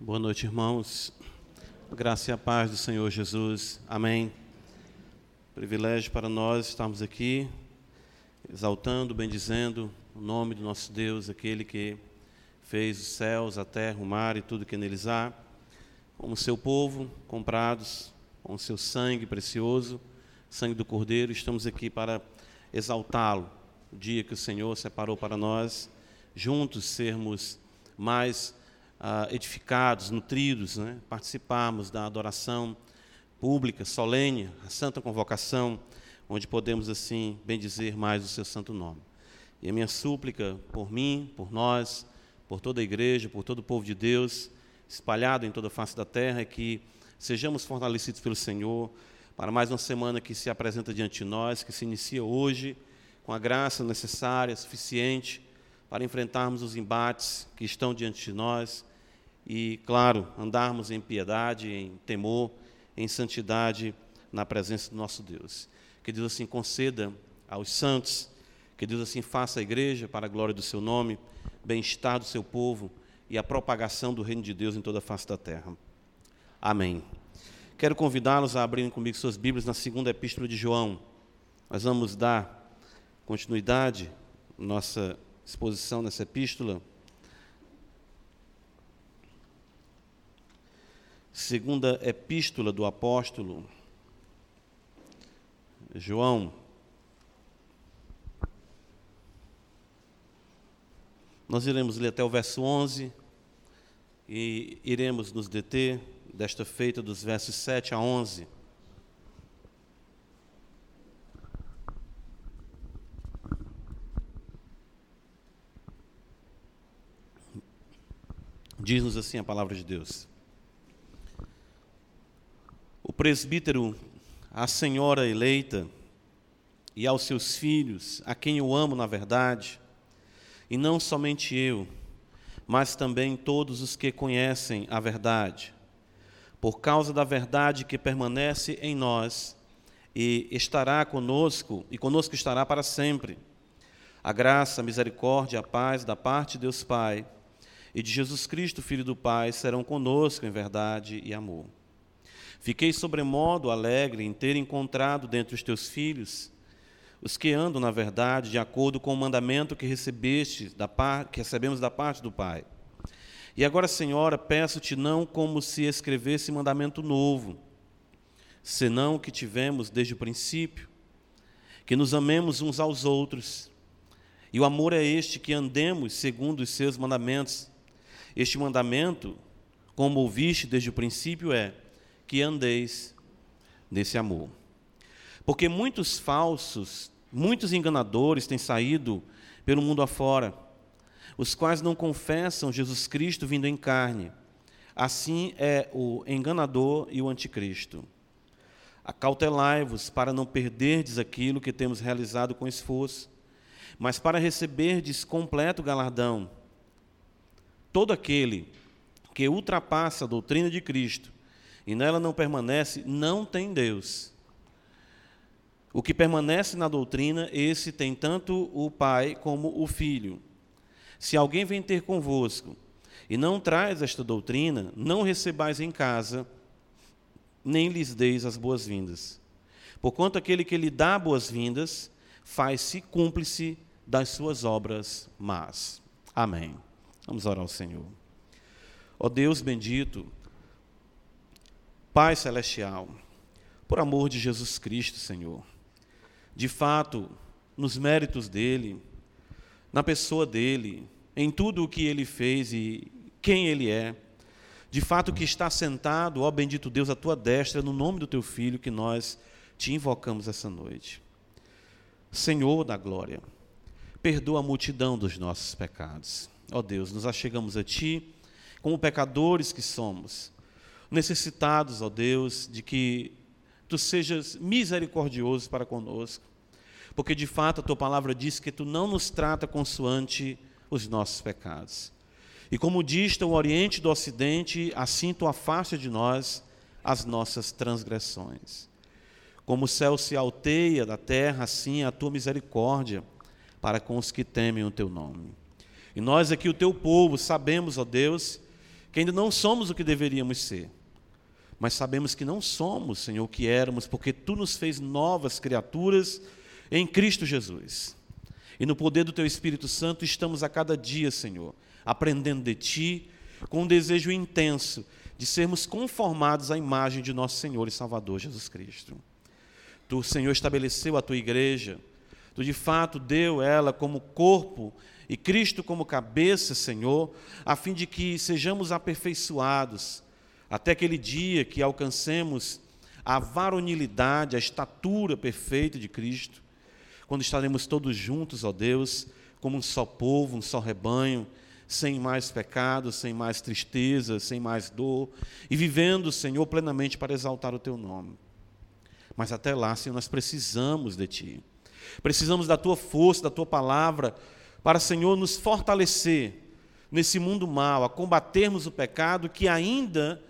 Boa noite, irmãos. Graça e a paz do Senhor Jesus. Amém. Privilégio para nós estarmos aqui, exaltando, bendizendo o nome do nosso Deus, aquele que fez os céus, a terra, o mar e tudo que neles há, como seu povo, comprados com o seu sangue precioso, sangue do Cordeiro, estamos aqui para exaltá-lo, o dia que o Senhor separou para nós, juntos sermos mais ah, edificados, nutridos, né? participarmos da adoração pública, solene, a santa convocação, onde podemos assim bendizer mais o seu santo nome. E a minha súplica por mim, por nós, por toda a igreja, por todo o povo de Deus, espalhado em toda a face da terra, é que sejamos fortalecidos pelo Senhor para mais uma semana que se apresenta diante de nós, que se inicia hoje com a graça necessária, suficiente para enfrentarmos os embates que estão diante de nós e, claro, andarmos em piedade, em temor, em santidade na presença do nosso Deus. Que Deus assim conceda aos santos, que Deus assim faça a igreja para a glória do seu nome, bem-estar do seu povo e a propagação do reino de Deus em toda a face da terra. Amém. Quero convidá-los a abrirem comigo suas Bíblias na segunda epístola de João. Nós vamos dar continuidade nossa exposição nessa epístola. Segunda epístola do apóstolo João. Nós iremos ler até o verso 11 e iremos nos deter desta feita dos versos 7 a 11. Diz-nos assim a palavra de Deus o presbítero, a senhora eleita e aos seus filhos, a quem eu amo na verdade, e não somente eu, mas também todos os que conhecem a verdade, por causa da verdade que permanece em nós e estará conosco, e conosco estará para sempre. A graça, a misericórdia, a paz da parte de Deus Pai e de Jesus Cristo, Filho do Pai, serão conosco em verdade e amor. Fiquei sobremodo alegre em ter encontrado dentre os teus filhos os que andam na verdade de acordo com o mandamento que recebeste da par, que recebemos da parte do Pai. E agora, Senhora, peço-te não como se escrevesse mandamento novo, senão o que tivemos desde o princípio, que nos amemos uns aos outros. E o amor é este que andemos segundo os seus mandamentos. Este mandamento, como ouviste desde o princípio, é que andeis nesse amor. Porque muitos falsos, muitos enganadores têm saído pelo mundo afora, os quais não confessam Jesus Cristo vindo em carne. Assim é o enganador e o anticristo. Acautelai-vos para não perderdes aquilo que temos realizado com esforço, mas para receberdes completo galardão. Todo aquele que ultrapassa a doutrina de Cristo e nela não permanece, não tem Deus. O que permanece na doutrina, esse tem tanto o Pai como o Filho. Se alguém vem ter convosco e não traz esta doutrina, não recebais em casa, nem lhes deis as boas-vindas. Porquanto aquele que lhe dá boas-vindas, faz-se cúmplice das suas obras más. Amém. Vamos orar ao Senhor. Ó Deus bendito, Pai Celestial, por amor de Jesus Cristo, Senhor, de fato, nos méritos dele, na pessoa dele, em tudo o que ele fez e quem ele é, de fato que está sentado, ó bendito Deus, à tua destra, no nome do teu filho que nós te invocamos essa noite. Senhor da glória, perdoa a multidão dos nossos pecados. Ó Deus, nos achegamos a ti como pecadores que somos necessitados, ó Deus, de que tu sejas misericordioso para conosco, porque de fato a tua palavra diz que tu não nos trata consoante os nossos pecados. E como dista o Oriente do Ocidente, assim tu afasta de nós as nossas transgressões. Como o céu se alteia da terra, assim a tua misericórdia para com os que temem o teu nome. E nós aqui, o teu povo, sabemos, ó Deus, que ainda não somos o que deveríamos ser. Mas sabemos que não somos, Senhor, o que éramos, porque Tu nos fez novas criaturas em Cristo Jesus. E no poder do Teu Espírito Santo estamos a cada dia, Senhor, aprendendo de Ti, com um desejo intenso de sermos conformados à imagem de nosso Senhor e Salvador Jesus Cristo. Tu, Senhor, estabeleceu a tua igreja, tu de fato deu ela como corpo e Cristo como cabeça, Senhor, a fim de que sejamos aperfeiçoados até aquele dia que alcancemos a varonilidade, a estatura perfeita de Cristo, quando estaremos todos juntos, ó Deus, como um só povo, um só rebanho, sem mais pecado, sem mais tristeza, sem mais dor, e vivendo, Senhor, plenamente para exaltar o Teu nome. Mas até lá, Senhor, nós precisamos de Ti. Precisamos da Tua força, da Tua palavra, para, Senhor, nos fortalecer nesse mundo mal, a combatermos o pecado que ainda,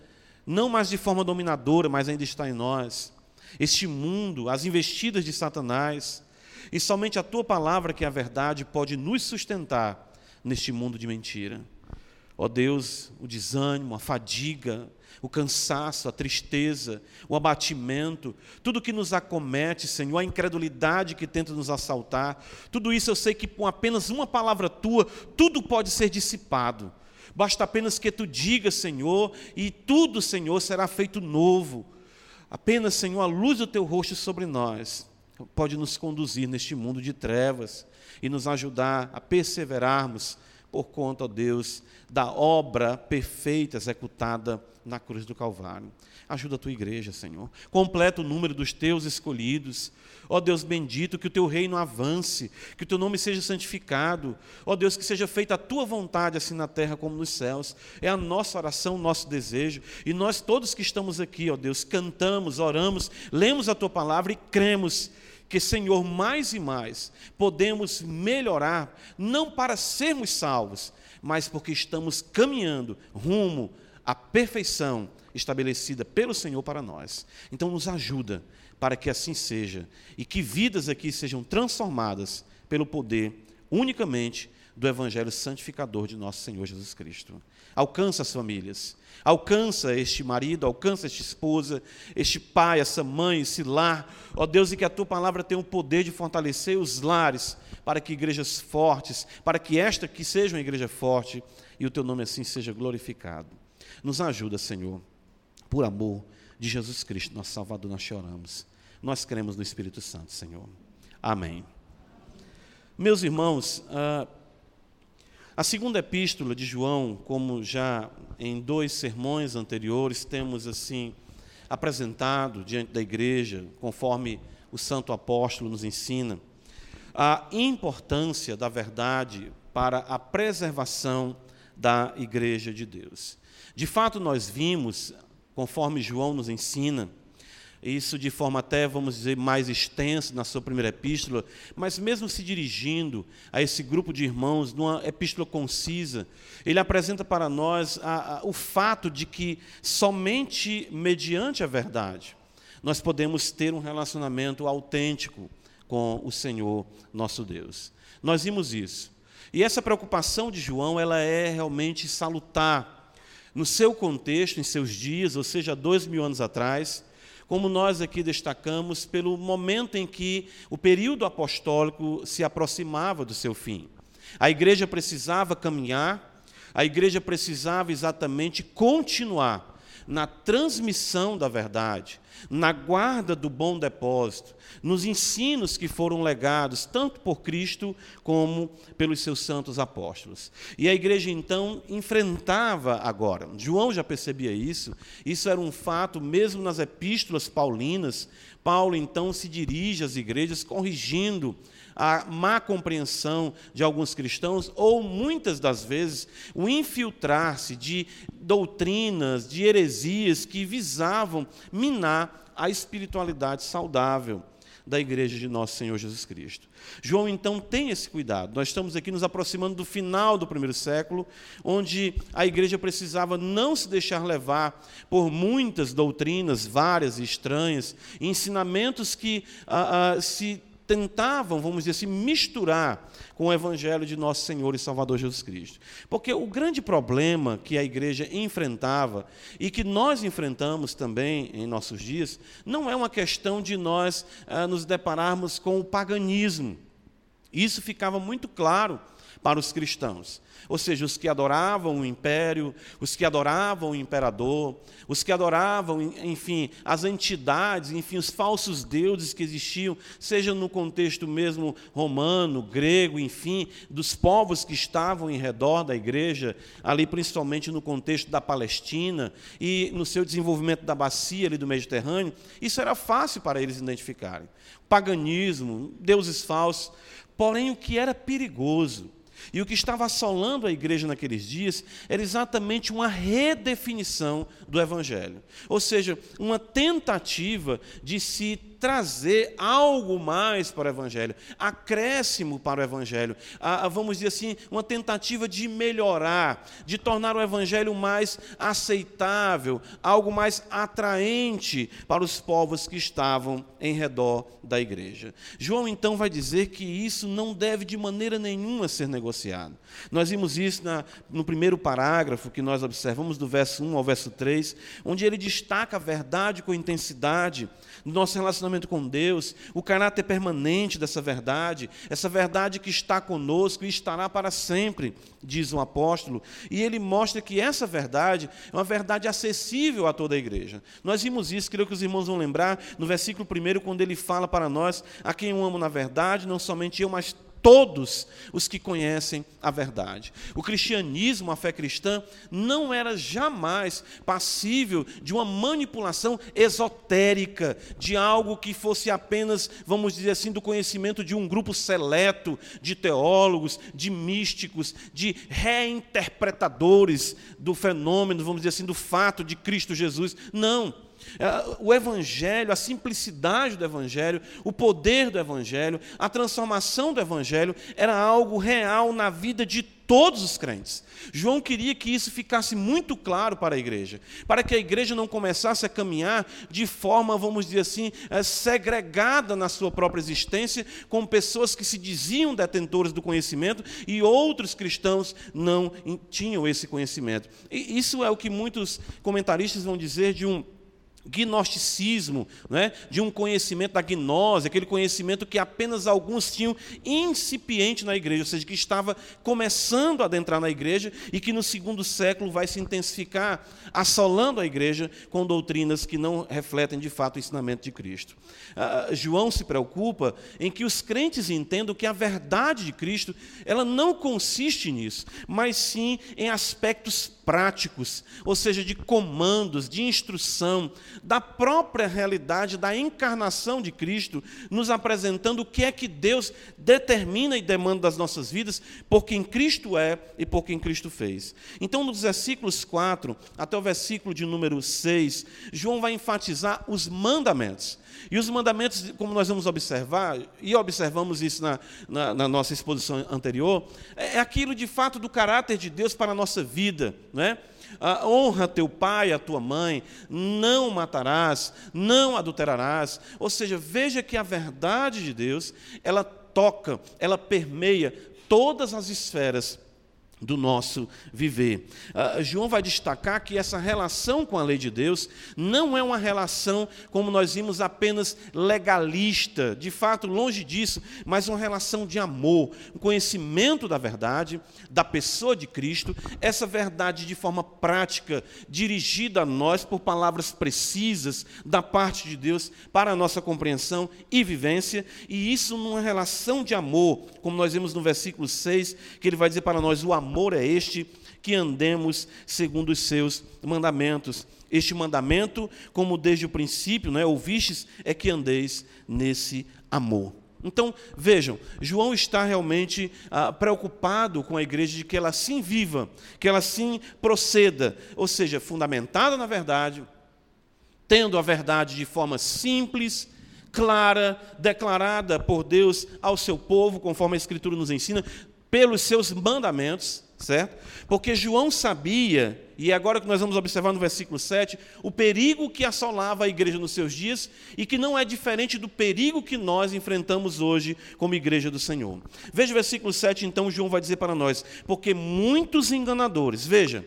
não mais de forma dominadora, mas ainda está em nós. Este mundo, as investidas de Satanás, e somente a Tua palavra, que é a verdade, pode nos sustentar neste mundo de mentira. Ó Deus, o desânimo, a fadiga, o cansaço, a tristeza, o abatimento, tudo que nos acomete, Senhor, a incredulidade que tenta nos assaltar, tudo isso eu sei que com apenas uma palavra tua, tudo pode ser dissipado. Basta apenas que tu digas, Senhor, e tudo, Senhor, será feito novo. Apenas, Senhor, a luz do teu rosto sobre nós pode nos conduzir neste mundo de trevas e nos ajudar a perseverarmos por conta, ó Deus, da obra perfeita executada na cruz do Calvário. Ajuda a tua igreja, Senhor. Completa o número dos teus escolhidos. Ó Deus bendito, que o teu reino avance, que o teu nome seja santificado. Ó Deus, que seja feita a tua vontade, assim na terra como nos céus. É a nossa oração, o nosso desejo. E nós todos que estamos aqui, ó Deus, cantamos, oramos, lemos a tua palavra e cremos que, Senhor, mais e mais podemos melhorar, não para sermos salvos, mas porque estamos caminhando rumo à perfeição estabelecida pelo Senhor para nós. Então, nos ajuda para que assim seja e que vidas aqui sejam transformadas pelo poder unicamente do Evangelho santificador de nosso Senhor Jesus Cristo. Alcança as famílias, alcança este marido, alcança esta esposa, este pai, essa mãe, esse lar. Ó Deus, e que a tua palavra tenha o poder de fortalecer os lares, para que igrejas fortes, para que esta que seja uma igreja forte e o teu nome assim seja glorificado. Nos ajuda, Senhor, por amor de Jesus Cristo, nosso Salvador, nós choramos. Nós cremos no Espírito Santo, Senhor. Amém. Meus irmãos, uh, a segunda epístola de João, como já em dois sermões anteriores temos assim apresentado diante da igreja, conforme o santo apóstolo nos ensina, a importância da verdade para a preservação da igreja de Deus. De fato, nós vimos, conforme João nos ensina, isso de forma até, vamos dizer, mais extensa na sua primeira epístola, mas mesmo se dirigindo a esse grupo de irmãos, numa epístola concisa, ele apresenta para nós a, a, o fato de que somente mediante a verdade nós podemos ter um relacionamento autêntico com o Senhor nosso Deus. Nós vimos isso. E essa preocupação de João, ela é realmente salutar. No seu contexto, em seus dias, ou seja, dois mil anos atrás, como nós aqui destacamos, pelo momento em que o período apostólico se aproximava do seu fim. A igreja precisava caminhar, a igreja precisava exatamente continuar na transmissão da verdade, na guarda do bom depósito, nos ensinos que foram legados tanto por Cristo como pelos seus santos apóstolos. E a igreja então enfrentava agora, João já percebia isso, isso era um fato mesmo nas epístolas paulinas. Paulo então se dirige às igrejas corrigindo a má compreensão de alguns cristãos, ou muitas das vezes o infiltrar-se de doutrinas, de heresias que visavam minar a espiritualidade saudável da igreja de nosso Senhor Jesus Cristo. João então tem esse cuidado. Nós estamos aqui nos aproximando do final do primeiro século, onde a igreja precisava não se deixar levar por muitas doutrinas várias e estranhas, ensinamentos que ah, ah, se tentavam, vamos dizer assim, misturar com o Evangelho de nosso Senhor e Salvador Jesus Cristo. Porque o grande problema que a igreja enfrentava e que nós enfrentamos também em nossos dias, não é uma questão de nós ah, nos depararmos com o paganismo. Isso ficava muito claro para os cristãos ou seja, os que adoravam o império, os que adoravam o imperador, os que adoravam, enfim, as entidades, enfim, os falsos deuses que existiam, seja no contexto mesmo romano, grego, enfim, dos povos que estavam em redor da igreja, ali principalmente no contexto da Palestina e no seu desenvolvimento da bacia ali do Mediterrâneo, isso era fácil para eles identificarem. Paganismo, deuses falsos, porém o que era perigoso e o que estava assolando a igreja naqueles dias era exatamente uma redefinição do Evangelho. Ou seja, uma tentativa de se trazer algo mais para o Evangelho, acréscimo para o Evangelho, a, a, vamos dizer assim, uma tentativa de melhorar, de tornar o Evangelho mais aceitável, algo mais atraente para os povos que estavam em redor da igreja. João então vai dizer que isso não deve de maneira nenhuma ser negociado. Nós vimos isso na, no primeiro parágrafo que nós observamos, do verso 1 ao verso 3, onde ele destaca a verdade com intensidade do nosso relacionamento com Deus, o caráter permanente dessa verdade, essa verdade que está conosco e estará para sempre, diz o apóstolo. E ele mostra que essa verdade é uma verdade acessível a toda a igreja. Nós vimos isso, creio que os irmãos vão lembrar, no versículo 1, quando ele fala para nós: A quem eu amo na verdade, não somente eu, mas todos os que conhecem a verdade. O cristianismo, a fé cristã, não era jamais passível de uma manipulação esotérica, de algo que fosse apenas, vamos dizer assim, do conhecimento de um grupo seleto de teólogos, de místicos, de reinterpretadores do fenômeno, vamos dizer assim, do fato de Cristo Jesus. Não. É, o Evangelho, a simplicidade do Evangelho, o poder do Evangelho, a transformação do Evangelho era algo real na vida de todos os crentes. João queria que isso ficasse muito claro para a igreja, para que a igreja não começasse a caminhar de forma, vamos dizer assim, é, segregada na sua própria existência, com pessoas que se diziam detentores do conhecimento e outros cristãos não tinham esse conhecimento. E isso é o que muitos comentaristas vão dizer de um gnosticismo, né? de um conhecimento da gnose, aquele conhecimento que apenas alguns tinham incipiente na igreja, ou seja, que estava começando a adentrar na igreja e que no segundo século vai se intensificar, assolando a igreja com doutrinas que não refletem de fato o ensinamento de Cristo. Ah, João se preocupa em que os crentes entendam que a verdade de Cristo ela não consiste nisso, mas sim em aspectos práticos, ou seja, de comandos, de instrução, da própria realidade da encarnação de Cristo, nos apresentando o que é que Deus determina e demanda das nossas vidas, por quem Cristo é e por quem Cristo fez. Então, nos versículos 4 até o versículo de número 6, João vai enfatizar os mandamentos. E os mandamentos, como nós vamos observar, e observamos isso na, na, na nossa exposição anterior, é, é aquilo de fato do caráter de Deus para a nossa vida. Né? Ah, honra teu pai, a tua mãe, não matarás, não adulterarás. Ou seja, veja que a verdade de Deus, ela toca, ela permeia todas as esferas do nosso viver. Uh, João vai destacar que essa relação com a lei de Deus não é uma relação, como nós vimos, apenas legalista, de fato, longe disso, mas uma relação de amor, um conhecimento da verdade, da pessoa de Cristo, essa verdade de forma prática, dirigida a nós por palavras precisas da parte de Deus para a nossa compreensão e vivência, e isso numa relação de amor, como nós vimos no versículo 6, que ele vai dizer para nós: o amor amor é este que andemos segundo os seus mandamentos. Este mandamento, como desde o princípio, né, ouvistes, é que andeis nesse amor. Então, vejam, João está realmente ah, preocupado com a igreja de que ela sim viva, que ela sim proceda, ou seja, fundamentada na verdade, tendo a verdade de forma simples, clara, declarada por Deus ao seu povo, conforme a Escritura nos ensina, pelos seus mandamentos, certo? Porque João sabia, e é agora que nós vamos observar no versículo 7, o perigo que assolava a igreja nos seus dias e que não é diferente do perigo que nós enfrentamos hoje como igreja do Senhor. Veja o versículo 7, então, João vai dizer para nós: porque muitos enganadores, veja,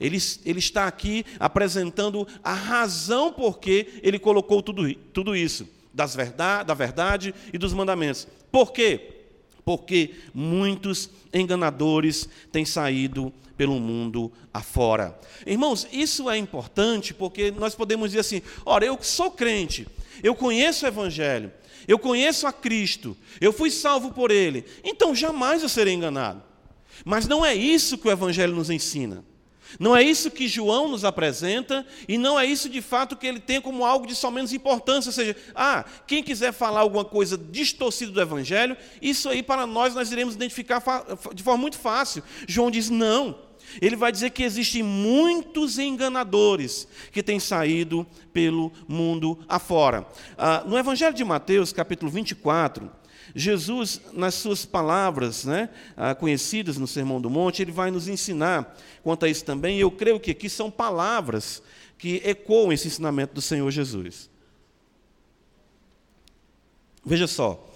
ele, ele está aqui apresentando a razão por que ele colocou tudo, tudo isso, das verdade, da verdade e dos mandamentos. Por quê? Porque muitos enganadores têm saído pelo mundo afora. Irmãos, isso é importante porque nós podemos dizer assim: ora, eu sou crente, eu conheço o Evangelho, eu conheço a Cristo, eu fui salvo por Ele, então jamais eu serei enganado. Mas não é isso que o Evangelho nos ensina. Não é isso que João nos apresenta e não é isso de fato que ele tem como algo de somente importância. Ou seja, ah, quem quiser falar alguma coisa distorcida do Evangelho, isso aí para nós nós iremos identificar de forma muito fácil. João diz: não. Ele vai dizer que existem muitos enganadores que têm saído pelo mundo afora. Ah, no Evangelho de Mateus, capítulo 24, Jesus, nas suas palavras né, ah, conhecidas no Sermão do Monte, ele vai nos ensinar quanto a isso também, e eu creio que aqui são palavras que ecoam esse ensinamento do Senhor Jesus. Veja só,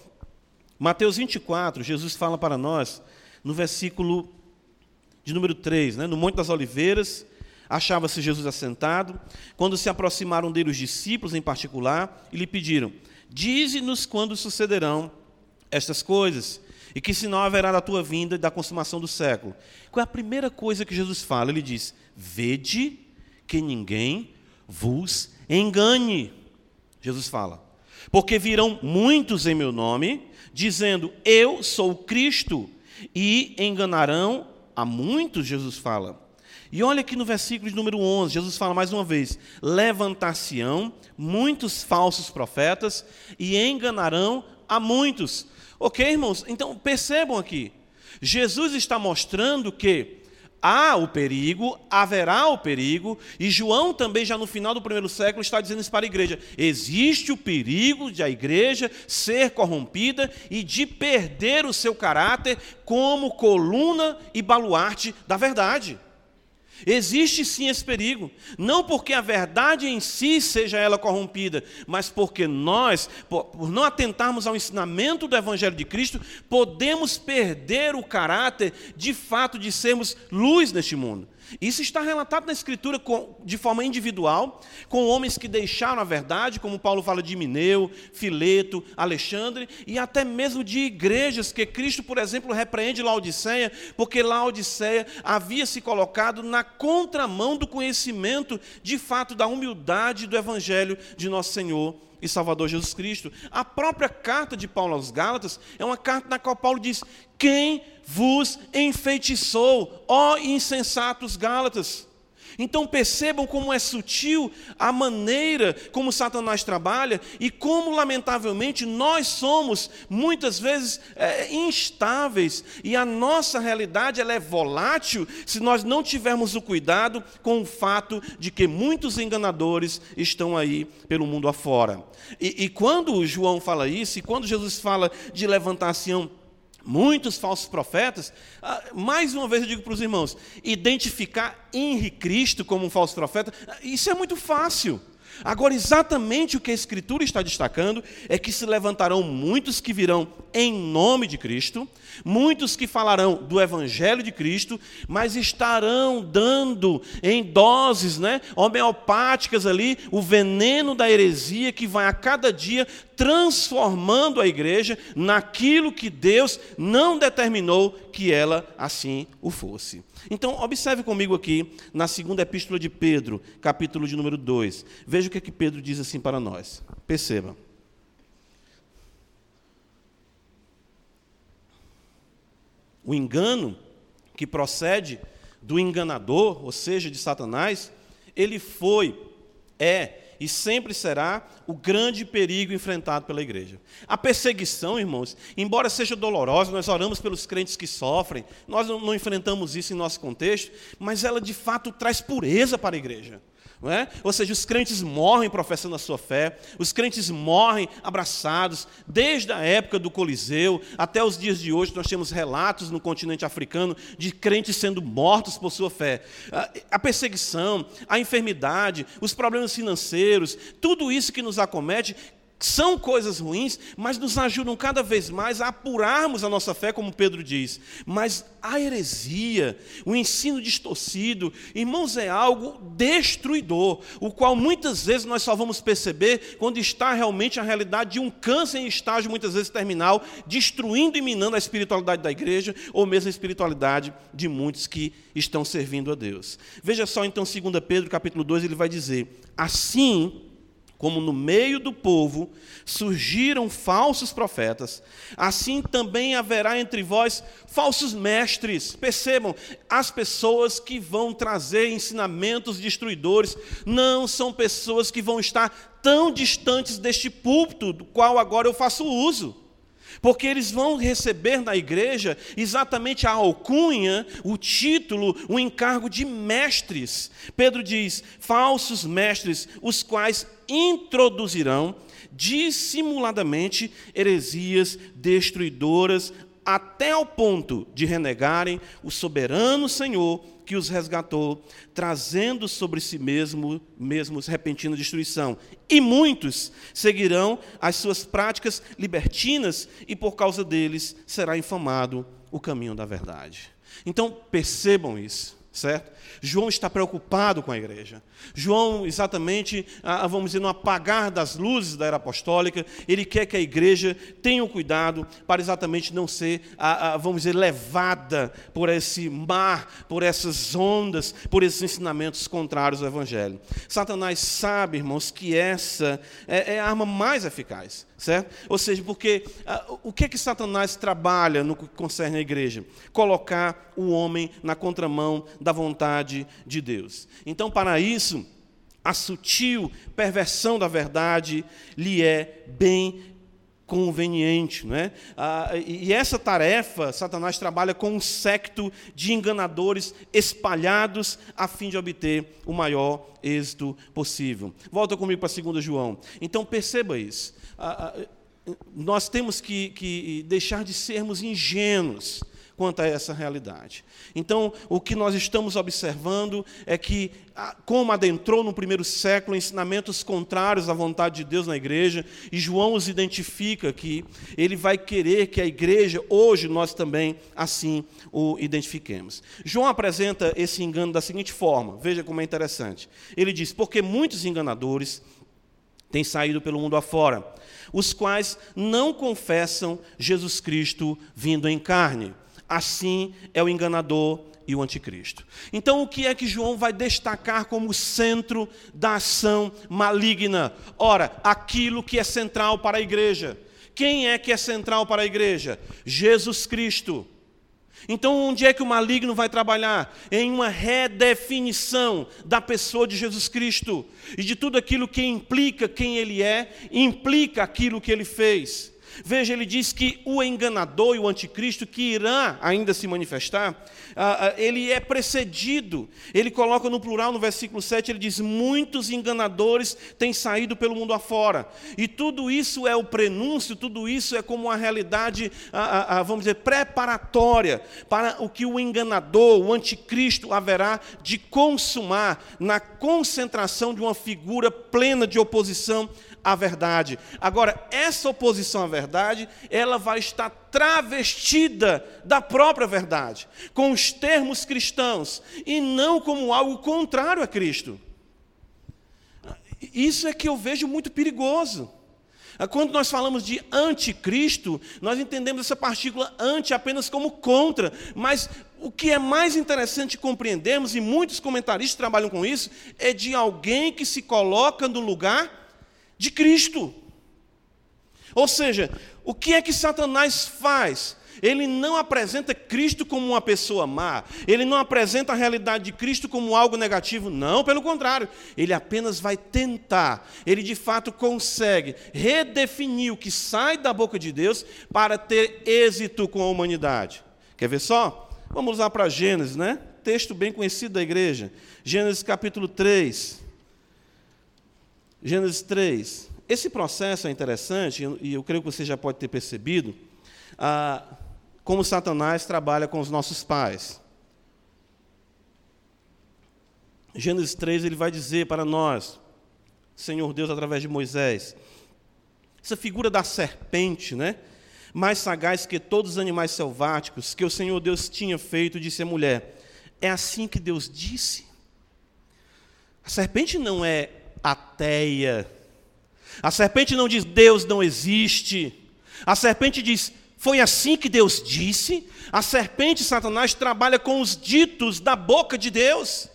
Mateus 24, Jesus fala para nós, no versículo de número 3, né, no Monte das Oliveiras, achava-se Jesus assentado, quando se aproximaram dele os discípulos em particular, e lhe pediram: Dize-nos quando sucederão estas coisas, e que sinal haverá da tua vinda e da consumação do século. Qual é a primeira coisa que Jesus fala? Ele diz: Vede que ninguém vos engane. Jesus fala. Porque virão muitos em meu nome, dizendo: Eu sou Cristo, e enganarão a muitos, Jesus fala. E olha aqui no versículo de número 11, Jesus fala mais uma vez: Levantar-se-ão muitos falsos profetas e enganarão a muitos. Ok, irmãos? Então percebam aqui. Jesus está mostrando que há o perigo, haverá o perigo, e João também, já no final do primeiro século, está dizendo isso para a igreja: existe o perigo de a igreja ser corrompida e de perder o seu caráter como coluna e baluarte da verdade. Existe sim esse perigo, não porque a verdade em si seja ela corrompida, mas porque nós, por não atentarmos ao ensinamento do Evangelho de Cristo, podemos perder o caráter de fato de sermos luz neste mundo. Isso está relatado na Escritura de forma individual, com homens que deixaram a verdade, como Paulo fala de Mineu, Fileto, Alexandre, e até mesmo de igrejas que Cristo, por exemplo, repreende Laodiceia, porque Laodiceia havia se colocado na contramão do conhecimento de fato da humildade do Evangelho de nosso Senhor e Salvador Jesus Cristo. A própria carta de Paulo aos Gálatas é uma carta na qual Paulo diz: Quem vos enfeitiçou, ó insensatos Gálatas? Então percebam como é sutil a maneira como Satanás trabalha e como, lamentavelmente, nós somos muitas vezes é, instáveis e a nossa realidade ela é volátil se nós não tivermos o cuidado com o fato de que muitos enganadores estão aí pelo mundo afora. E, e quando João fala isso, e quando Jesus fala de levantar Sião muitos falsos profetas, ah, mais uma vez eu digo para os irmãos, identificar Henri Cristo como um falso profeta, isso é muito fácil. Agora, exatamente o que a Escritura está destacando é que se levantarão muitos que virão em nome de Cristo, muitos que falarão do Evangelho de Cristo, mas estarão dando em doses né, homeopáticas ali o veneno da heresia que vai a cada dia transformando a igreja naquilo que Deus não determinou que ela assim o fosse. Então, observe comigo aqui na segunda epístola de Pedro, capítulo de número 2. Veja o que, é que Pedro diz assim para nós. Perceba. O engano que procede do enganador, ou seja, de Satanás, ele foi, é e sempre será o grande perigo enfrentado pela igreja. A perseguição, irmãos, embora seja dolorosa, nós oramos pelos crentes que sofrem, nós não, enfrentamos isso em nosso contexto, mas ela de fato traz pureza para a igreja. Não é? Ou seja, os crentes morrem professando a sua fé, os crentes morrem abraçados, desde a época do Coliseu até os dias de hoje, nós temos relatos no continente africano de crentes sendo mortos por sua fé. A perseguição, a enfermidade, os problemas financeiros, tudo isso que nos acomete são coisas ruins, mas nos ajudam cada vez mais a apurarmos a nossa fé, como Pedro diz. Mas a heresia, o ensino distorcido, irmãos, é algo destruidor, o qual muitas vezes nós só vamos perceber quando está realmente a realidade de um câncer em estágio, muitas vezes terminal, destruindo e minando a espiritualidade da igreja, ou mesmo a espiritualidade de muitos que estão servindo a Deus. Veja só então, 2 Pedro capítulo 2, ele vai dizer: Assim como no meio do povo surgiram falsos profetas, assim também haverá entre vós falsos mestres. Percebam, as pessoas que vão trazer ensinamentos destruidores não são pessoas que vão estar tão distantes deste púlpito do qual agora eu faço uso. Porque eles vão receber na igreja exatamente a alcunha, o título, o encargo de mestres. Pedro diz: falsos mestres, os quais introduzirão dissimuladamente heresias destruidoras, até ao ponto de renegarem o soberano Senhor que os resgatou, trazendo sobre si mesmo, mesmos repentina destruição. E muitos seguirão as suas práticas libertinas, e por causa deles será infamado o caminho da verdade. Então percebam isso, certo? João está preocupado com a igreja. João, exatamente, vamos dizer, no apagar das luzes da era apostólica, ele quer que a igreja tenha o cuidado para exatamente não ser, vamos dizer, levada por esse mar, por essas ondas, por esses ensinamentos contrários ao Evangelho. Satanás sabe, irmãos, que essa é, é a arma mais eficaz, certo? Ou seja, porque o que é que Satanás trabalha no que concerne a igreja? Colocar o homem na contramão da vontade de Deus. Então, para isso, a sutil perversão da verdade lhe é bem conveniente. Não é? Ah, e essa tarefa, Satanás trabalha com um secto de enganadores espalhados a fim de obter o maior êxito possível. Volta comigo para 2 João. Então perceba isso. Nós temos que, que deixar de sermos ingênuos quanto a essa realidade. Então, o que nós estamos observando é que, como adentrou no primeiro século ensinamentos contrários à vontade de Deus na igreja, e João os identifica aqui, ele vai querer que a igreja, hoje, nós também assim o identifiquemos. João apresenta esse engano da seguinte forma, veja como é interessante. Ele diz: Porque muitos enganadores têm saído pelo mundo afora, os quais não confessam Jesus Cristo vindo em carne assim é o enganador e o anticristo. Então, o que é que João vai destacar como centro da ação maligna? Ora, aquilo que é central para a igreja. Quem é que é central para a igreja? Jesus Cristo. Então, onde é que o maligno vai trabalhar? Em uma redefinição da pessoa de Jesus Cristo e de tudo aquilo que implica quem ele é, implica aquilo que ele fez. Veja, ele diz que o enganador e o anticristo que irá ainda se manifestar, ah, ah, ele é precedido. Ele coloca no plural no versículo 7, ele diz: Muitos enganadores têm saído pelo mundo afora. E tudo isso é o prenúncio, tudo isso é como uma realidade, ah, vamos dizer, preparatória para o que o enganador, o anticristo, haverá de consumar na concentração de uma figura plena de oposição à verdade. Agora, essa oposição à verdade, ela vai estar travestida da própria verdade, com os termos cristãos, e não como algo contrário a Cristo. Isso é que eu vejo muito perigoso. Quando nós falamos de anticristo, nós entendemos essa partícula anti apenas como contra, mas o que é mais interessante compreendermos, e muitos comentaristas trabalham com isso, é de alguém que se coloca no lugar de Cristo. Ou seja, o que é que Satanás faz? Ele não apresenta Cristo como uma pessoa má, ele não apresenta a realidade de Cristo como algo negativo, não, pelo contrário, ele apenas vai tentar, ele de fato consegue redefinir o que sai da boca de Deus para ter êxito com a humanidade. Quer ver só? Vamos lá para Gênesis, né? Texto bem conhecido da igreja. Gênesis capítulo 3. Gênesis 3. Esse processo é interessante, e eu creio que você já pode ter percebido, ah, como Satanás trabalha com os nossos pais. Gênesis 3 ele vai dizer para nós, Senhor Deus através de Moisés, essa figura da serpente, né? Mais sagaz que todos os animais selváticos que o Senhor Deus tinha feito, disse a mulher: É assim que Deus disse. A serpente não é ateia. A serpente não diz Deus não existe. A serpente diz foi assim que Deus disse. A serpente Satanás trabalha com os ditos da boca de Deus.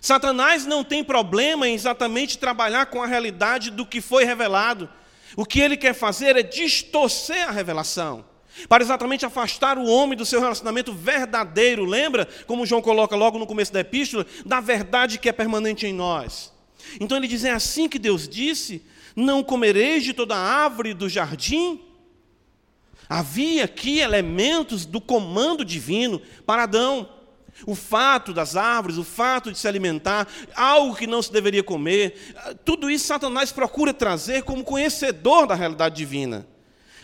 Satanás não tem problema em exatamente trabalhar com a realidade do que foi revelado. O que ele quer fazer é distorcer a revelação, para exatamente afastar o homem do seu relacionamento verdadeiro. Lembra, como João coloca logo no começo da epístola, da verdade que é permanente em nós. Então ele diz: é assim que Deus disse: não comereis de toda árvore do jardim. Havia aqui elementos do comando divino para Adão. O fato das árvores, o fato de se alimentar, algo que não se deveria comer, tudo isso Satanás procura trazer como conhecedor da realidade divina.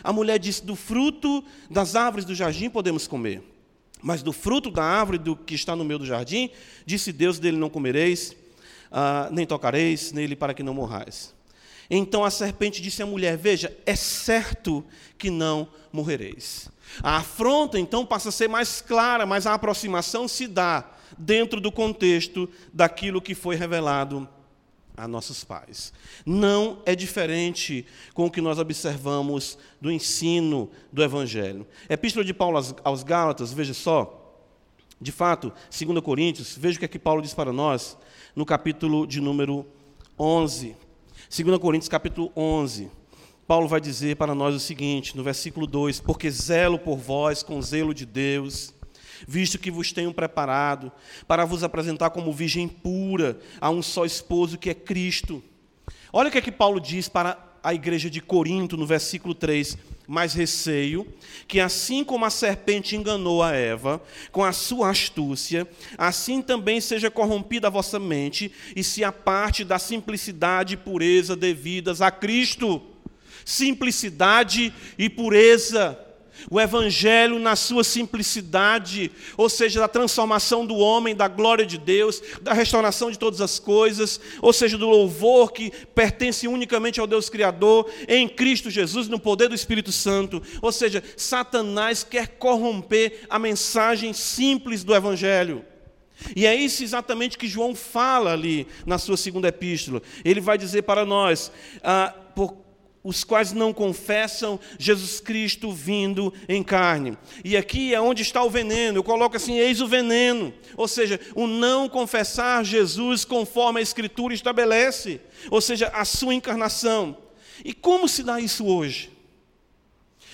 A mulher disse: do fruto das árvores do jardim podemos comer, mas do fruto da árvore do que está no meio do jardim, disse Deus: dele não comereis, ah, nem tocareis nele para que não morrais. Então a serpente disse à mulher: Veja, é certo que não morrereis. A afronta então passa a ser mais clara, mas a aproximação se dá dentro do contexto daquilo que foi revelado a nossos pais. Não é diferente com o que nós observamos do ensino do Evangelho. Epístola de Paulo aos Gálatas, veja só. De fato, 2 Coríntios, veja o que é que Paulo diz para nós no capítulo de número 11. 2 Coríntios, capítulo 11. Paulo vai dizer para nós o seguinte, no versículo 2: Porque zelo por vós com zelo de Deus, visto que vos tenho preparado para vos apresentar como virgem pura a um só esposo que é Cristo. Olha o que é que Paulo diz para a igreja de Corinto, no versículo 3: Mas receio que, assim como a serpente enganou a Eva com a sua astúcia, assim também seja corrompida a vossa mente e se aparte da simplicidade e pureza devidas a Cristo simplicidade e pureza. O Evangelho, na sua simplicidade, ou seja, da transformação do homem, da glória de Deus, da restauração de todas as coisas, ou seja, do louvor que pertence unicamente ao Deus Criador, em Cristo Jesus, no poder do Espírito Santo. Ou seja, Satanás quer corromper a mensagem simples do Evangelho. E é isso exatamente que João fala ali na sua segunda epístola. Ele vai dizer para nós: ah, por os quais não confessam Jesus Cristo vindo em carne. E aqui é onde está o veneno. Eu coloco assim: eis o veneno. Ou seja, o não confessar Jesus conforme a Escritura estabelece. Ou seja, a sua encarnação. E como se dá isso hoje?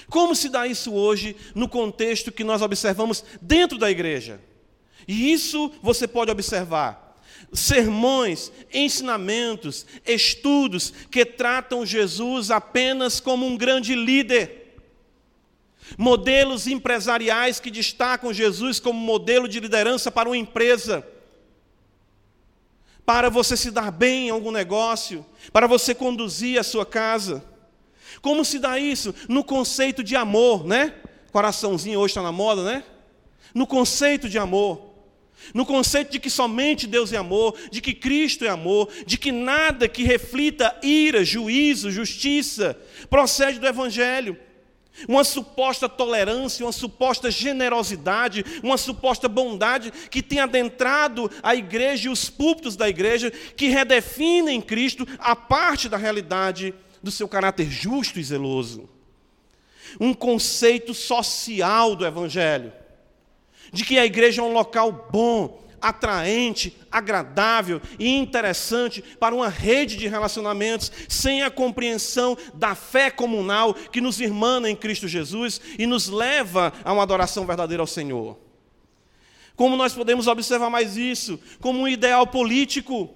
Como se dá isso hoje no contexto que nós observamos dentro da igreja? E isso você pode observar sermões, ensinamentos, estudos que tratam Jesus apenas como um grande líder. Modelos empresariais que destacam Jesus como modelo de liderança para uma empresa. Para você se dar bem em algum negócio, para você conduzir a sua casa. Como se dá isso? No conceito de amor, né? Coraçãozinho hoje está na moda, né? No conceito de amor no conceito de que somente Deus é amor, de que Cristo é amor, de que nada que reflita ira, juízo, justiça procede do Evangelho. Uma suposta tolerância, uma suposta generosidade, uma suposta bondade que tem adentrado a igreja e os púlpitos da igreja, que redefinem Cristo a parte da realidade do seu caráter justo e zeloso. Um conceito social do Evangelho de que a igreja é um local bom, atraente, agradável e interessante para uma rede de relacionamentos, sem a compreensão da fé comunal que nos irmana em Cristo Jesus e nos leva a uma adoração verdadeira ao Senhor. Como nós podemos observar mais isso? Como um ideal político,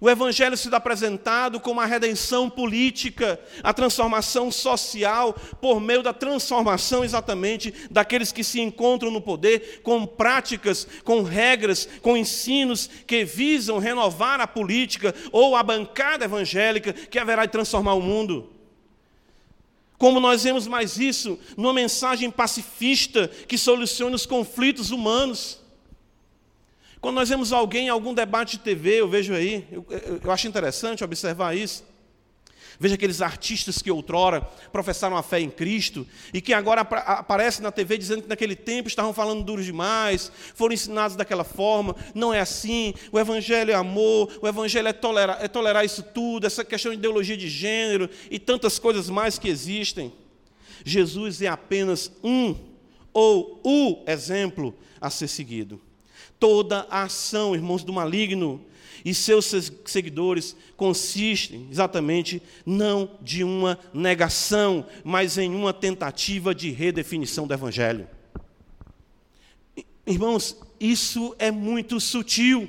O Evangelho se dá apresentado como a redenção política, a transformação social, por meio da transformação exatamente daqueles que se encontram no poder, com práticas, com regras, com ensinos que visam renovar a política ou a bancada evangélica que haverá de transformar o mundo. Como nós vemos mais isso numa mensagem pacifista que soluciona os conflitos humanos. Quando nós vemos alguém em algum debate de TV, eu vejo aí, eu, eu acho interessante observar isso. Veja aqueles artistas que outrora professaram a fé em Cristo e que agora aparecem na TV dizendo que naquele tempo estavam falando duro demais, foram ensinados daquela forma. Não é assim. O Evangelho é amor, o Evangelho é tolerar, é tolerar isso tudo, essa questão de ideologia de gênero e tantas coisas mais que existem. Jesus é apenas um ou o exemplo a ser seguido toda a ação, irmãos, do maligno e seus seguidores consistem exatamente não de uma negação, mas em uma tentativa de redefinição do Evangelho. Irmãos, isso é muito sutil.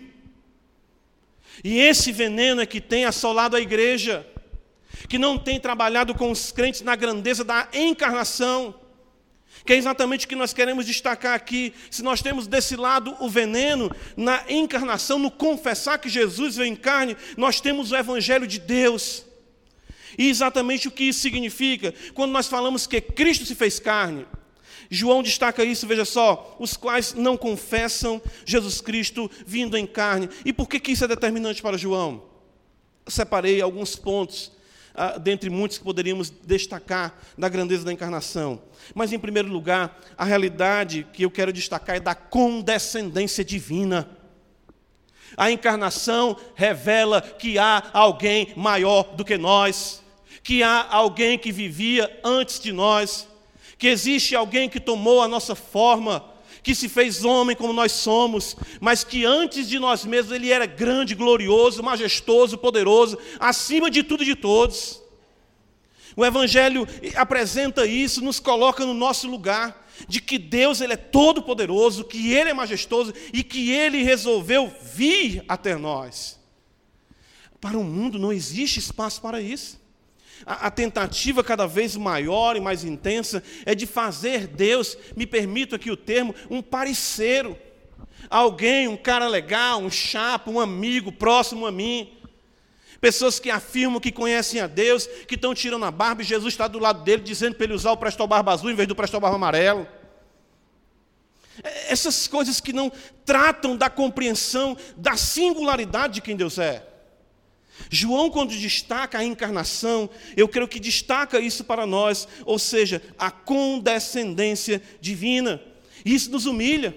E esse veneno é que tem assolado a igreja, que não tem trabalhado com os crentes na grandeza da encarnação, que é exatamente o que nós queremos destacar aqui. Se nós temos desse lado o veneno, na encarnação, no confessar que Jesus veio em carne, nós temos o Evangelho de Deus. E exatamente o que isso significa? Quando nós falamos que Cristo se fez carne, João destaca isso, veja só, os quais não confessam Jesus Cristo vindo em carne. E por que, que isso é determinante para João? Separei alguns pontos ah, dentre muitos que poderíamos destacar da grandeza da encarnação. Mas, em primeiro lugar, a realidade que eu quero destacar é da condescendência divina. A encarnação revela que há alguém maior do que nós, que há alguém que vivia antes de nós, que existe alguém que tomou a nossa forma, que se fez homem como nós somos, mas que antes de nós mesmos ele era grande, glorioso, majestoso, poderoso, acima de tudo e de todos. O Evangelho apresenta isso, nos coloca no nosso lugar, de que Deus ele é todo poderoso, que Ele é majestoso e que Ele resolveu vir até nós. Para o mundo não existe espaço para isso. A, a, tentativa cada vez maior e mais intensa é de fazer Deus, me permito aqui o termo, um parceiro. Alguém, um cara legal, um chapa, um amigo próximo a mim. Pessoas que afirmam que conhecem a Deus, que estão tirando a barba e Jesus está do lado dele dizendo para ele usar o presto barba azul em vez do presto barba amarelo. É, essas coisas que não tratam da compreensão da singularidade de quem Deus é. João, quando destaca a encarnação, eu creio que destaca isso para nós, ou seja, a condescendência divina. Isso nos humilha.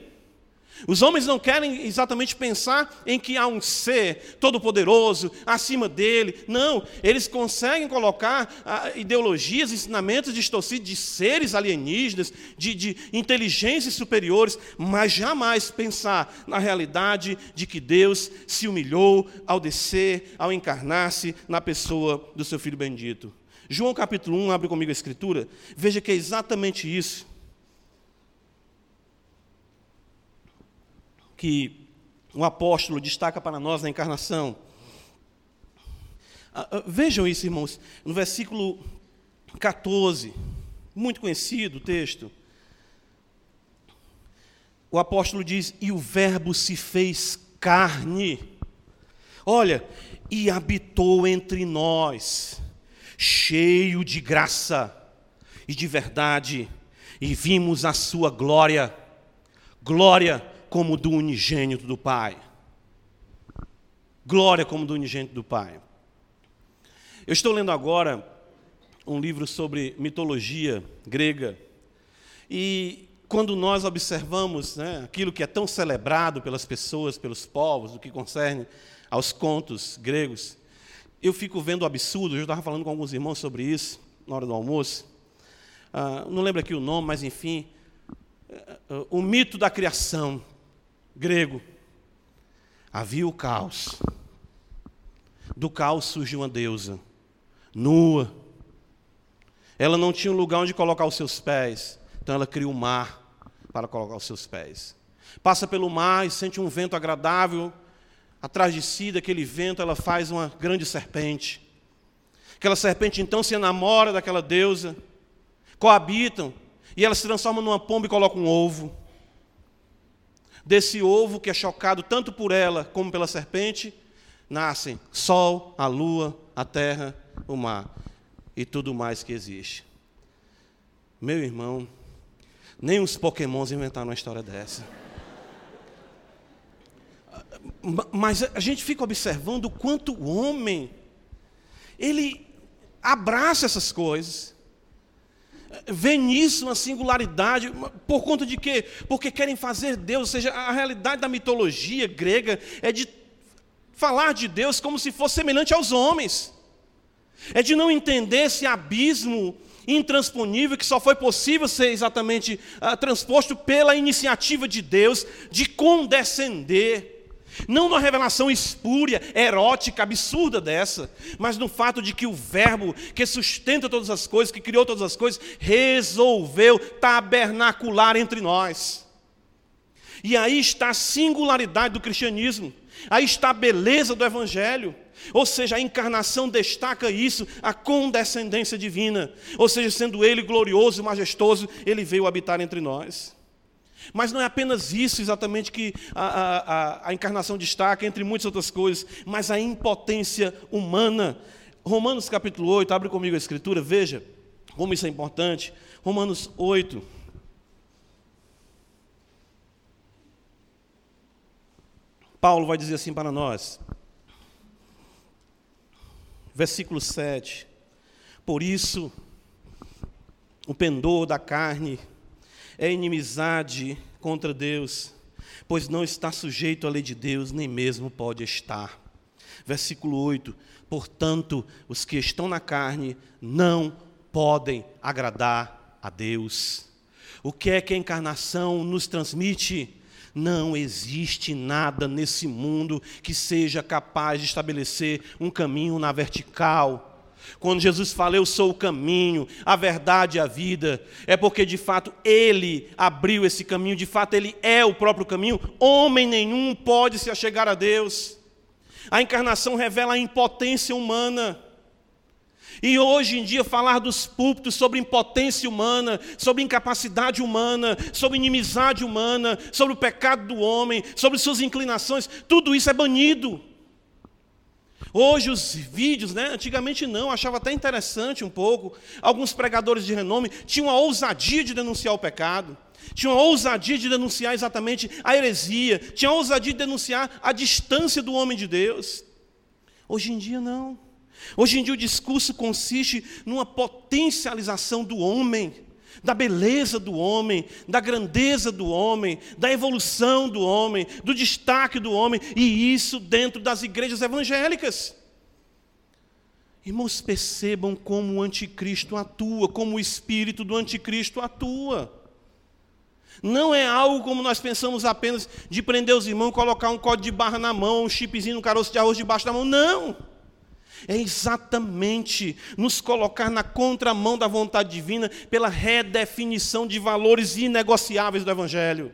Os homens não querem exatamente pensar em que há um ser todo-poderoso acima dele. Não, eles conseguem colocar ah, ideologias, ensinamentos distorcidos de seres alienígenas, de, de inteligências superiores, mas jamais pensar na realidade de que Deus se humilhou ao descer, ao encarnar-se na pessoa do seu Filho bendito. João capítulo 1, abre comigo a escritura, veja que é exatamente isso. Que o apóstolo destaca para nós na encarnação. Ah, ah, vejam isso, irmãos, no versículo 14, muito conhecido o texto. O apóstolo diz: E o Verbo se fez carne. Olha, e habitou entre nós, cheio de graça e de verdade, e vimos a sua glória glória como do unigênito do Pai. Glória como do unigênito do Pai. Eu estou lendo agora um livro sobre mitologia grega. E quando nós observamos né, aquilo que é tão celebrado pelas pessoas, pelos povos, o que concerne aos contos gregos, eu fico vendo o absurdo. Eu estava falando com alguns irmãos sobre isso na hora do almoço. Ah, não lembro aqui o nome, mas enfim. O mito da criação grego. Havia o caos. Do caos surge uma deusa, nua. Ela não tinha um lugar onde colocar os seus pés, então ela cria o um mar para colocar os seus pés. Passa pelo mar e sente um vento agradável, atrás de si, daquele vento, ela faz uma grande serpente. Aquela serpente então se enamora daquela deusa, coabitam, e ela se transforma numa pomba e coloca um ovo. Desse ovo, que é chocado tanto por ela como pela serpente, nascem sol, a lua, a terra, o mar e tudo mais que existe. Meu irmão, nem os pokémons inventaram uma história dessa. Mas a gente fica observando o quanto o homem, ele abraça essas coisas, vê nisso uma singularidade, por conta de quê? Porque querem fazer Deus, ou seja, a realidade da mitologia grega é de falar de Deus como se fosse semelhante aos homens, é de não entender esse abismo intransponível que só foi possível ser exatamente uh, transposto pela iniciativa de Deus de condescender não numa revelação espúria, erótica, absurda dessa, mas no fato de que o Verbo, que sustenta todas as coisas, que criou todas as coisas, resolveu tabernacular entre nós. E aí está a singularidade do cristianismo, aí está a beleza do Evangelho. Ou seja, a encarnação destaca isso, a condescendência divina. Ou seja, sendo Ele glorioso e majestoso, Ele veio habitar entre nós. Mas não é apenas isso exatamente que a, a, a, encarnação destaca, entre muitas outras coisas, mas a impotência humana. Romanos capítulo 8, abre comigo a escritura, veja como isso é importante. Romanos 8. Paulo vai dizer assim para nós, versículo 7: Por isso, o pendor da carne é inimizade contra Deus, pois não está sujeito à lei de Deus, nem mesmo pode estar. Versículo 8: Portanto, os que estão na carne não podem agradar a Deus. O que é que a encarnação nos transmite? Não existe nada nesse mundo que seja capaz de estabelecer um caminho na vertical quando Jesus fala, Eu sou o caminho, a verdade e a vida, é porque de fato Ele abriu esse caminho, de fato Ele é o próprio caminho. Homem nenhum pode se achegar a Deus. A encarnação revela a impotência humana. E hoje em dia, falar dos púlpitos sobre impotência humana, sobre incapacidade humana, sobre inimizade humana, sobre o pecado do homem, sobre suas inclinações, tudo isso é banido. Hoje os vídeos, né? Antigamente não, achava até interessante um pouco. Alguns pregadores de renome tinham a ousadia de denunciar o pecado, tinham a ousadia de denunciar exatamente a heresia, tinham a ousadia de denunciar a distância do homem de Deus. Hoje em dia não. Hoje em dia o discurso consiste numa potencialização do homem da beleza do homem, da grandeza do homem, da evolução do homem, do destaque do homem, e isso dentro das igrejas evangélicas. Irmãos, percebam como o anticristo atua, como o espírito do anticristo atua. Não é algo como nós pensamos apenas de prender os irmãos, colocar um código de barra na mão, um chipzinho no caroço de arroz debaixo da mão. Não é exatamente nos colocar na contramão da vontade divina pela redefinição de valores inegociáveis do Evangelho.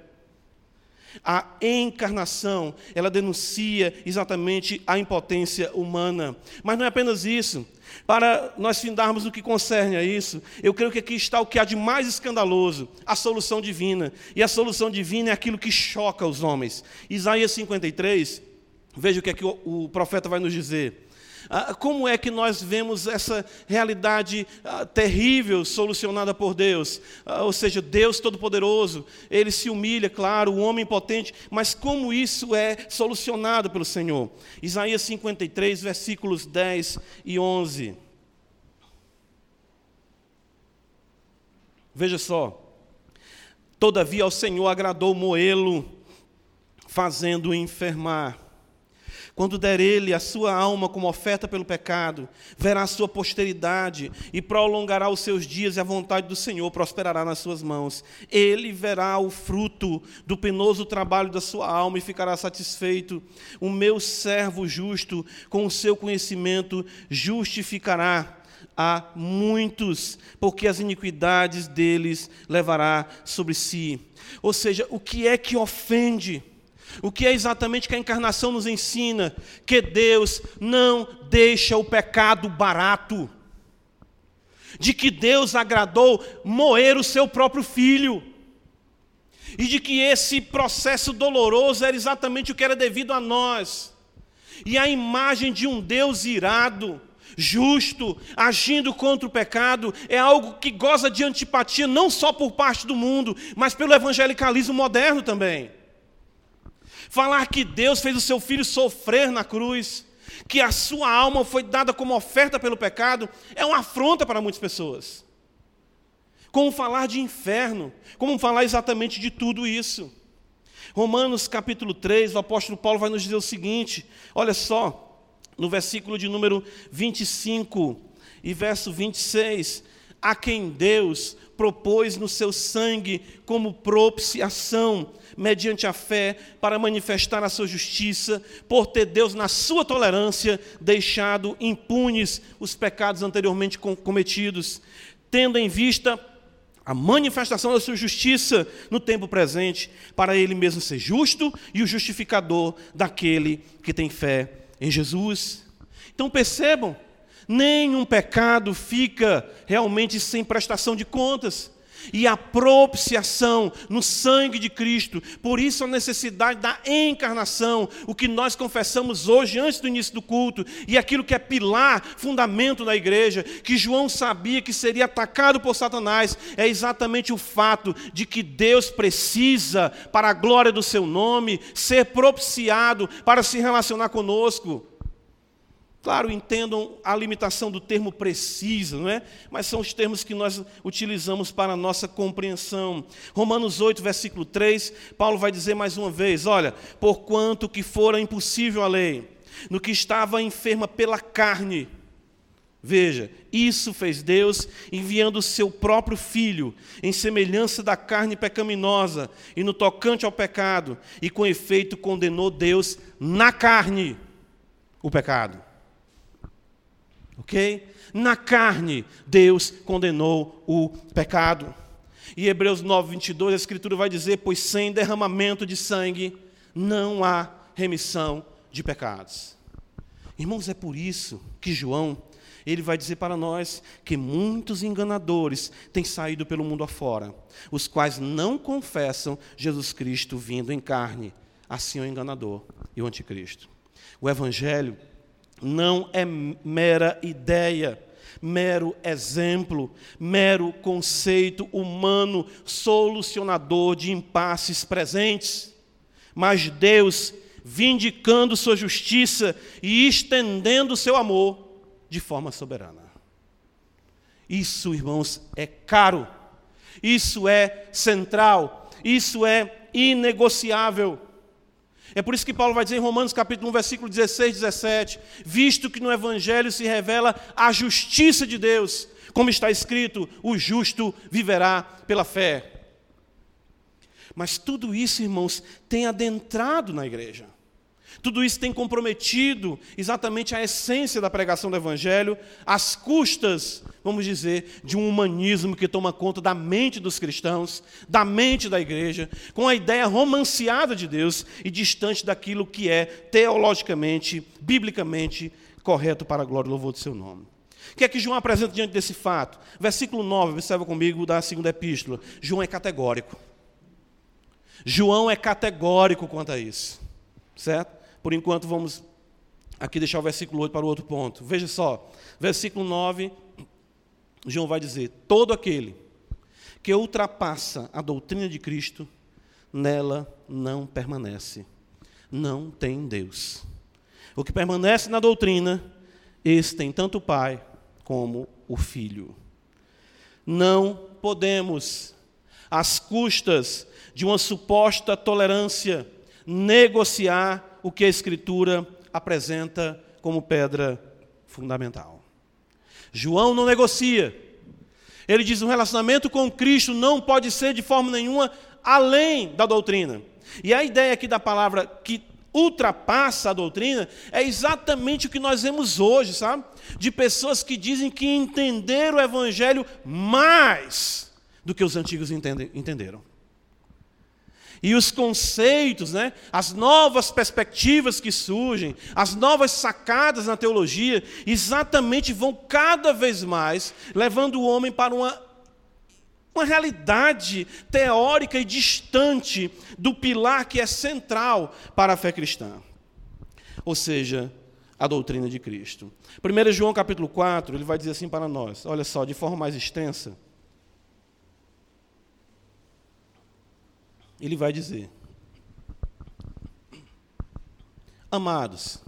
A encarnação, ela denuncia exatamente a impotência humana. Mas não é apenas isso. Para nós findarmos o que concerne a isso, eu creio que aqui está o que há de mais escandaloso, a solução divina. E a solução divina é aquilo que choca os homens. Isaías 53, veja o que é que o, o profeta vai nos dizer. Ah, como é que nós vemos essa realidade ah, terrível solucionada por Deus? Ah, ou seja, Deus Todo-Poderoso, Ele se humilha, claro, o homem potente, mas como isso é solucionado pelo Senhor? Isaías 53, versículos 10 e 11. Veja só. Todavia ao Senhor agradou moê-lo, fazendo-o enfermar. Quando der ele a sua alma como oferta pelo pecado, verá a sua posteridade e prolongará os seus dias, e a vontade do Senhor prosperará nas suas mãos. Ele verá o fruto do penoso trabalho da sua alma e ficará satisfeito. O meu servo justo, com o seu conhecimento, justificará a muitos, porque as iniquidades deles levará sobre si. Ou seja, o que é que ofende? O que é exatamente que a encarnação nos ensina? Que Deus não deixa o pecado barato. De que Deus agradou moer o seu próprio filho. E de que esse processo doloroso era exatamente o que era devido a nós. E a imagem de um Deus irado, justo, agindo contra o pecado, é algo que goza de antipatia não só por parte do mundo, mas pelo evangelicalismo moderno também. Falar que Deus fez o seu filho sofrer na cruz, que a sua alma foi dada como oferta pelo pecado, é uma afronta para muitas pessoas. Como falar de inferno, como falar exatamente de tudo isso. Romanos capítulo 3, o apóstolo Paulo vai nos dizer o seguinte: olha só, no versículo de número 25 e verso 26, a quem Deus propôs no seu sangue como propiciação, mediante a fé, para manifestar a sua justiça, por ter Deus, na sua tolerância, deixado impunes os pecados anteriormente cometidos, tendo em vista a manifestação da sua justiça no tempo presente, para ele mesmo ser justo e o justificador daquele que tem fé em Jesus. Então percebam, nenhum pecado fica realmente sem prestação de contas e a propiciação no sangue de Cristo. Por isso a necessidade da encarnação, o que nós confessamos hoje antes do início do culto, e aquilo que é pilar, fundamento da igreja, que João sabia que seria atacado por Satanás, é exatamente o fato de que Deus precisa, para a glória do seu nome, ser propiciado para se relacionar conosco. Claro, entendam a limitação do termo precisa, não é? Mas são os termos que nós utilizamos para a nossa compreensão. Romanos 8, versículo 3, Paulo vai dizer mais uma vez: olha, porquanto que fora impossível a lei, no que estava enferma pela carne. Veja, isso fez Deus enviando o seu próprio filho em semelhança da carne pecaminosa e no tocante ao pecado, e com efeito condenou Deus na carne o pecado ok? Na carne, Deus condenou o pecado. E Hebreus 9, 22, a Escritura vai dizer: Pois sem derramamento de sangue não há remissão de pecados. Irmãos, é por isso que João, ele vai dizer para nós que muitos enganadores têm saído pelo mundo afora, os quais não confessam Jesus Cristo vindo em carne, assim é o enganador e o anticristo. O Evangelho não é mera ideia, mero exemplo, mero conceito humano solucionador de impasses presentes, mas Deus vindicando sua justiça e estendendo seu amor de forma soberana. Isso, irmãos, é caro, isso é central, isso é inegociável. É por isso que Paulo vai dizer em Romanos capítulo 1, versículo 16, 17, visto que no Evangelho se revela a justiça de Deus, como está escrito, o justo viverá pela fé. Mas tudo isso, irmãos, tem adentrado na igreja. Tudo isso tem comprometido exatamente a essência da pregação do Evangelho, às custas, vamos dizer, de um humanismo que toma conta da mente dos cristãos, da mente da igreja, com a ideia romanceada de Deus e distante daquilo que é teologicamente, biblicamente correto para a glória e louvor do seu nome. O que é que João apresenta diante desse fato? Versículo 9, observa comigo da segunda epístola. João é categórico. João é categórico quanto a isso. Certo? Por enquanto, vamos aqui deixar o versículo 8 para o outro ponto. Veja só, versículo 9, João vai dizer: Todo aquele que ultrapassa a doutrina de Cristo, nela não permanece, não tem Deus. O que permanece na doutrina, esse tem tanto o Pai como o Filho. Não podemos, às custas de uma suposta tolerância, negociar o que a Escritura apresenta como pedra fundamental. João não negocia. Ele diz: um relacionamento com Cristo não pode ser de forma nenhuma além da doutrina. E a ideia aqui da palavra que ultrapassa a doutrina é exatamente o que nós vemos hoje, sabe? De pessoas que dizem que entenderam o Evangelho mais do que os antigos entenderam. E os conceitos, né, as novas perspectivas que surgem, as novas sacadas na teologia, exatamente vão cada vez mais levando o homem para uma, uma realidade teórica e distante do pilar que é central para a fé cristã. Ou seja, a doutrina de Cristo. 1 João capítulo 4, ele vai dizer assim para nós, olha só, de forma mais extensa. Ele vai dizer: Amados,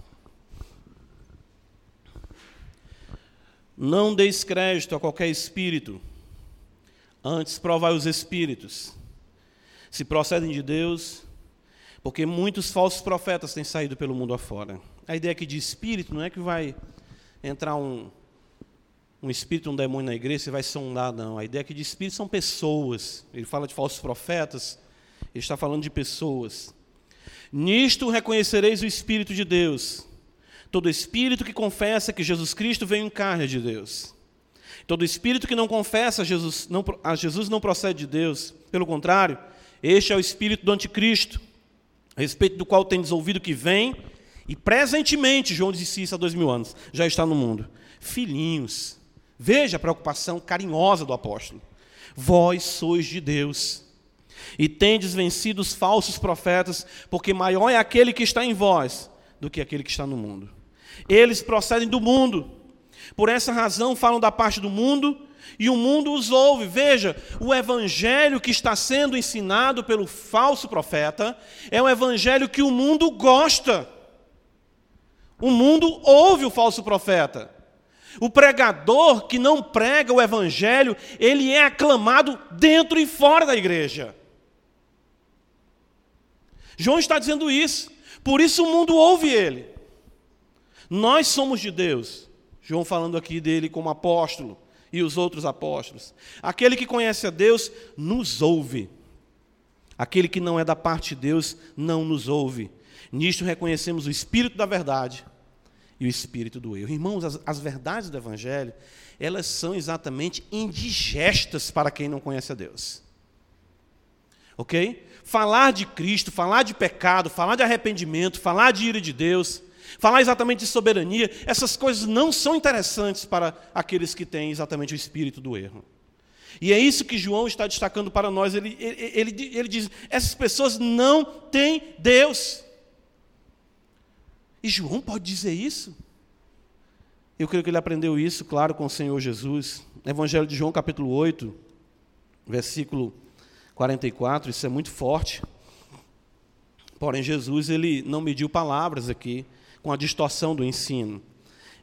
não deis crédito a qualquer espírito, antes provai os espíritos, se procedem de Deus, porque muitos falsos profetas têm saído pelo mundo afora. A ideia aqui de espírito não é que vai entrar um, um espírito, um demônio na igreja, você vai sondar, não. A ideia aqui de espírito são pessoas. Ele fala de falsos profetas, ele está falando de pessoas. Nisto reconhecereis o Espírito de Deus. Todo espírito que confessa que Jesus Cristo veio em carne de Deus. Todo espírito que não confessa a Jesus, não, a Jesus não procede de Deus. Pelo contrário, este é o espírito do anticristo, a respeito do qual tendes ouvido que vem e presentemente, João disse isso há dois mil anos, já está no mundo. Filhinhos, veja a preocupação carinhosa do apóstolo. Vós sois de Deus e tendes vencido os falsos profetas, porque maior é aquele que está em vós do que aquele que está no mundo. Eles procedem do mundo, por essa razão falam da parte do mundo e o mundo os ouve. Veja, o evangelho que está sendo ensinado pelo falso profeta é um evangelho que o mundo gosta. O mundo ouve o falso profeta. O pregador que não prega o evangelho, ele é aclamado dentro e fora da igreja. João está dizendo isso. Por isso o mundo ouve ele. Nós somos de Deus. João falando aqui dele como apóstolo e os outros apóstolos. Aquele que conhece a Deus nos ouve. Aquele que não é da parte de Deus não nos ouve. Nisto reconhecemos o espírito da verdade e o espírito do erro. Irmãos, as, as verdades do Evangelho, elas são exatamente indigestas para quem não conhece a Deus. Ok? Falar de Cristo, falar de pecado, falar de arrependimento, falar de ira de Deus, falar exatamente de soberania, essas coisas não são interessantes para aqueles que têm exatamente o espírito do erro. E é isso que João está destacando para nós. Ele, ele, ele, ele diz: essas pessoas não têm Deus. E João pode dizer isso? Eu creio que ele aprendeu isso, claro, com o Senhor Jesus. Evangelho de João, capítulo 8, versículo 44, isso é muito forte. Porém, Jesus ele não mediu palavras aqui com a distorção do ensino.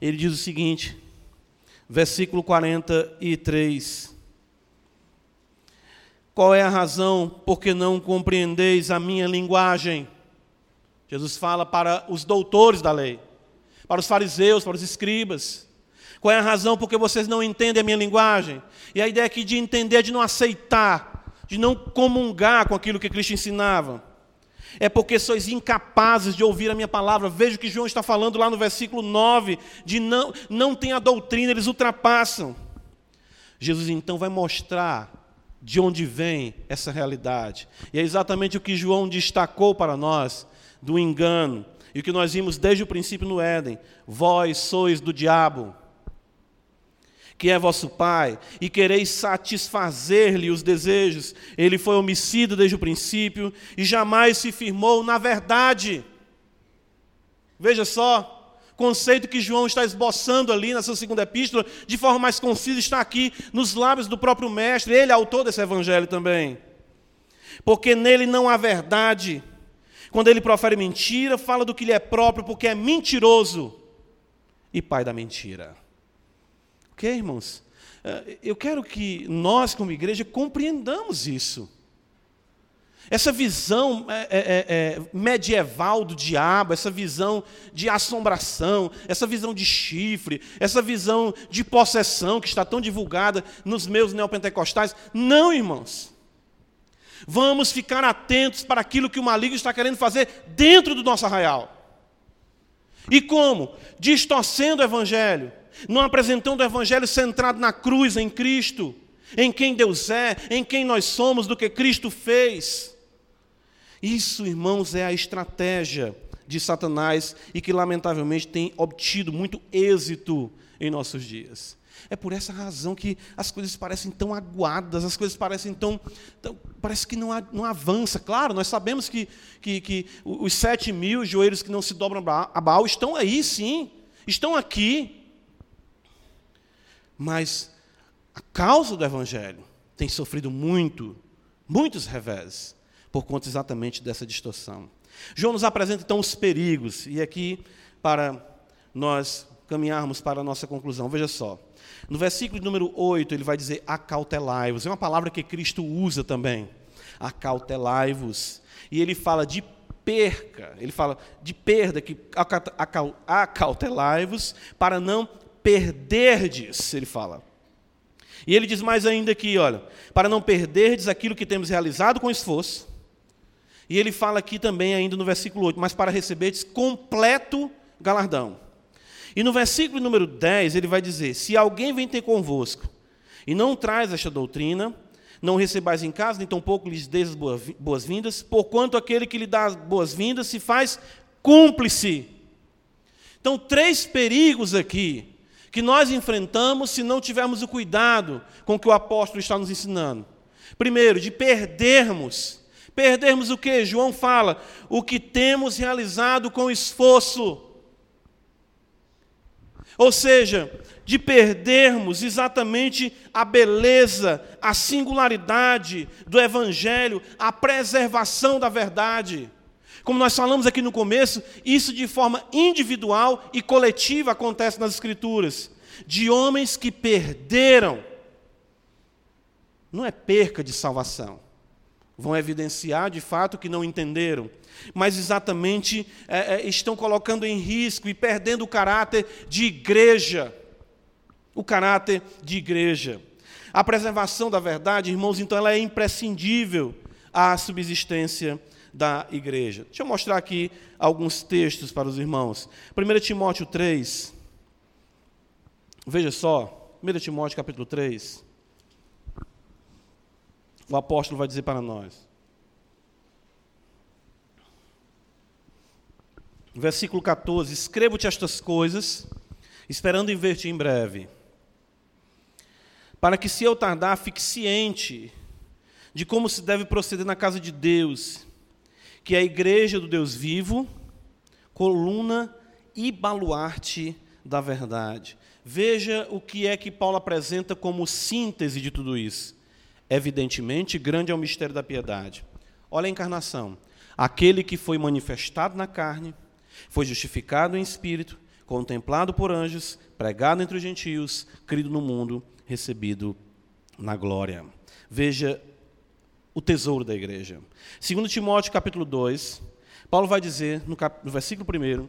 Ele diz o seguinte, versículo 43. Qual é a razão por que não compreendeis a minha linguagem? Jesus fala para os doutores da lei, para os fariseus, para os escribas. Qual é a razão porque vocês não entendem a minha linguagem? E a ideia aqui de entender de não aceitar, de não comungar com aquilo que Cristo ensinava. É porque sois incapazes de ouvir a minha palavra. Veja o que João está falando lá no versículo 9, de não, não tem a doutrina, eles ultrapassam. Jesus então vai mostrar de onde vem essa realidade. E é exatamente o que João destacou para nós do engano. E o que nós vimos desde o princípio no Éden: vós sois do diabo, que é vosso pai, e quereis satisfazer-lhe os desejos. Ele foi homicida desde o princípio e jamais se firmou na verdade. Veja só, conceito que João está esboçando ali na sua segunda epístola, de forma mais concisa, está aqui nos lábios do próprio Mestre, ele é autor desse evangelho também. Porque nele não há verdade, quando ele profere mentira, fala do que lhe é próprio, porque é mentiroso e pai da mentira. Ok, irmãos? Eh, eu quero que nós, como igreja, compreendamos isso. Essa visão é, é, medieval do diabo, essa visão de assombração, essa visão de chifre, essa visão de possessão que está tão divulgada nos meus neopentecostais. Não, irmãos. Vamos ficar atentos para aquilo que o maligno está querendo fazer dentro do nosso arraial. E como? Distorcendo o Evangelho, não apresentando o Evangelho centrado na cruz, em Cristo, em quem Deus é, em quem nós somos, do que Cristo fez. Isso, irmãos, é a estratégia de Satanás e que, lamentavelmente, tem obtido muito êxito em nossos dias. É por essa razão que as coisas parecem tão aguadas, as coisas parecem tão. tão parece que não, não avança. Claro, nós sabemos que, que, que os sete mil joelhos que não se dobram a Baal estão aí, sim, estão aqui. Mas a causa do Evangelho tem sofrido muito, muitos revés, por conta exatamente dessa distorção. João nos apresenta então os perigos, e aqui, para nós caminharmos para a nossa conclusão, veja só. No versículo número 8, ele vai dizer: acautelai-vos. É uma palavra que Cristo usa também. Acautelai-vos. E ele fala de perca, ele fala de perda, que acautelai-vos para não perderdes, ele fala. E ele diz mais ainda aqui, olha, para não perderdes aquilo que temos realizado com esforço. E ele fala aqui também ainda no versículo 8, mas para receberdes completo galardão. E no versículo número 10, ele vai dizer: Se alguém vem ter convosco e não traz esta doutrina, não recebais em casa, nem tampouco lhes deis as boas-vindas, porquanto aquele que lhe dá as boas-vindas se faz cúmplice. Então, três perigos aqui que nós enfrentamos se não tivermos o cuidado com que o apóstolo está nos ensinando. Primeiro, de perdermos. Perdermos o que? João fala, o que temos realizado com esforço. Ou seja, de perdermos exatamente a beleza, a singularidade do Evangelho, a preservação da verdade. Como nós falamos aqui no começo, isso de forma individual e coletiva acontece nas Escrituras. De homens que perderam. Não é perca de salvação. Vão evidenciar de fato que não entenderam, mas exatamente é, é, estão colocando em risco e perdendo o caráter de igreja. O caráter de igreja. A preservação da verdade, irmãos, então ela é imprescindível à subsistência da igreja. Deixa eu mostrar aqui alguns textos para os irmãos. 1 Timóteo 3. Veja só, 1 Timóteo capítulo 3. O apóstolo vai dizer para nós. Versículo 14: Escrevo-te estas coisas, esperando em ver-te em breve, para que, se eu tardar, fique ciente de como se deve proceder na casa de Deus, que é a igreja do Deus vivo, coluna e baluarte da verdade. Veja o que é que Paulo apresenta como síntese de tudo isso. Evidentemente, grande é o mistério da piedade. Olha a encarnação. Aquele que foi manifestado na carne, foi justificado em espírito, contemplado por anjos, pregado entre os gentios, crido no mundo, recebido na glória. Veja o tesouro da igreja. Segundo Timóteo capítulo 2, Paulo vai dizer no, cap... no versículo 1,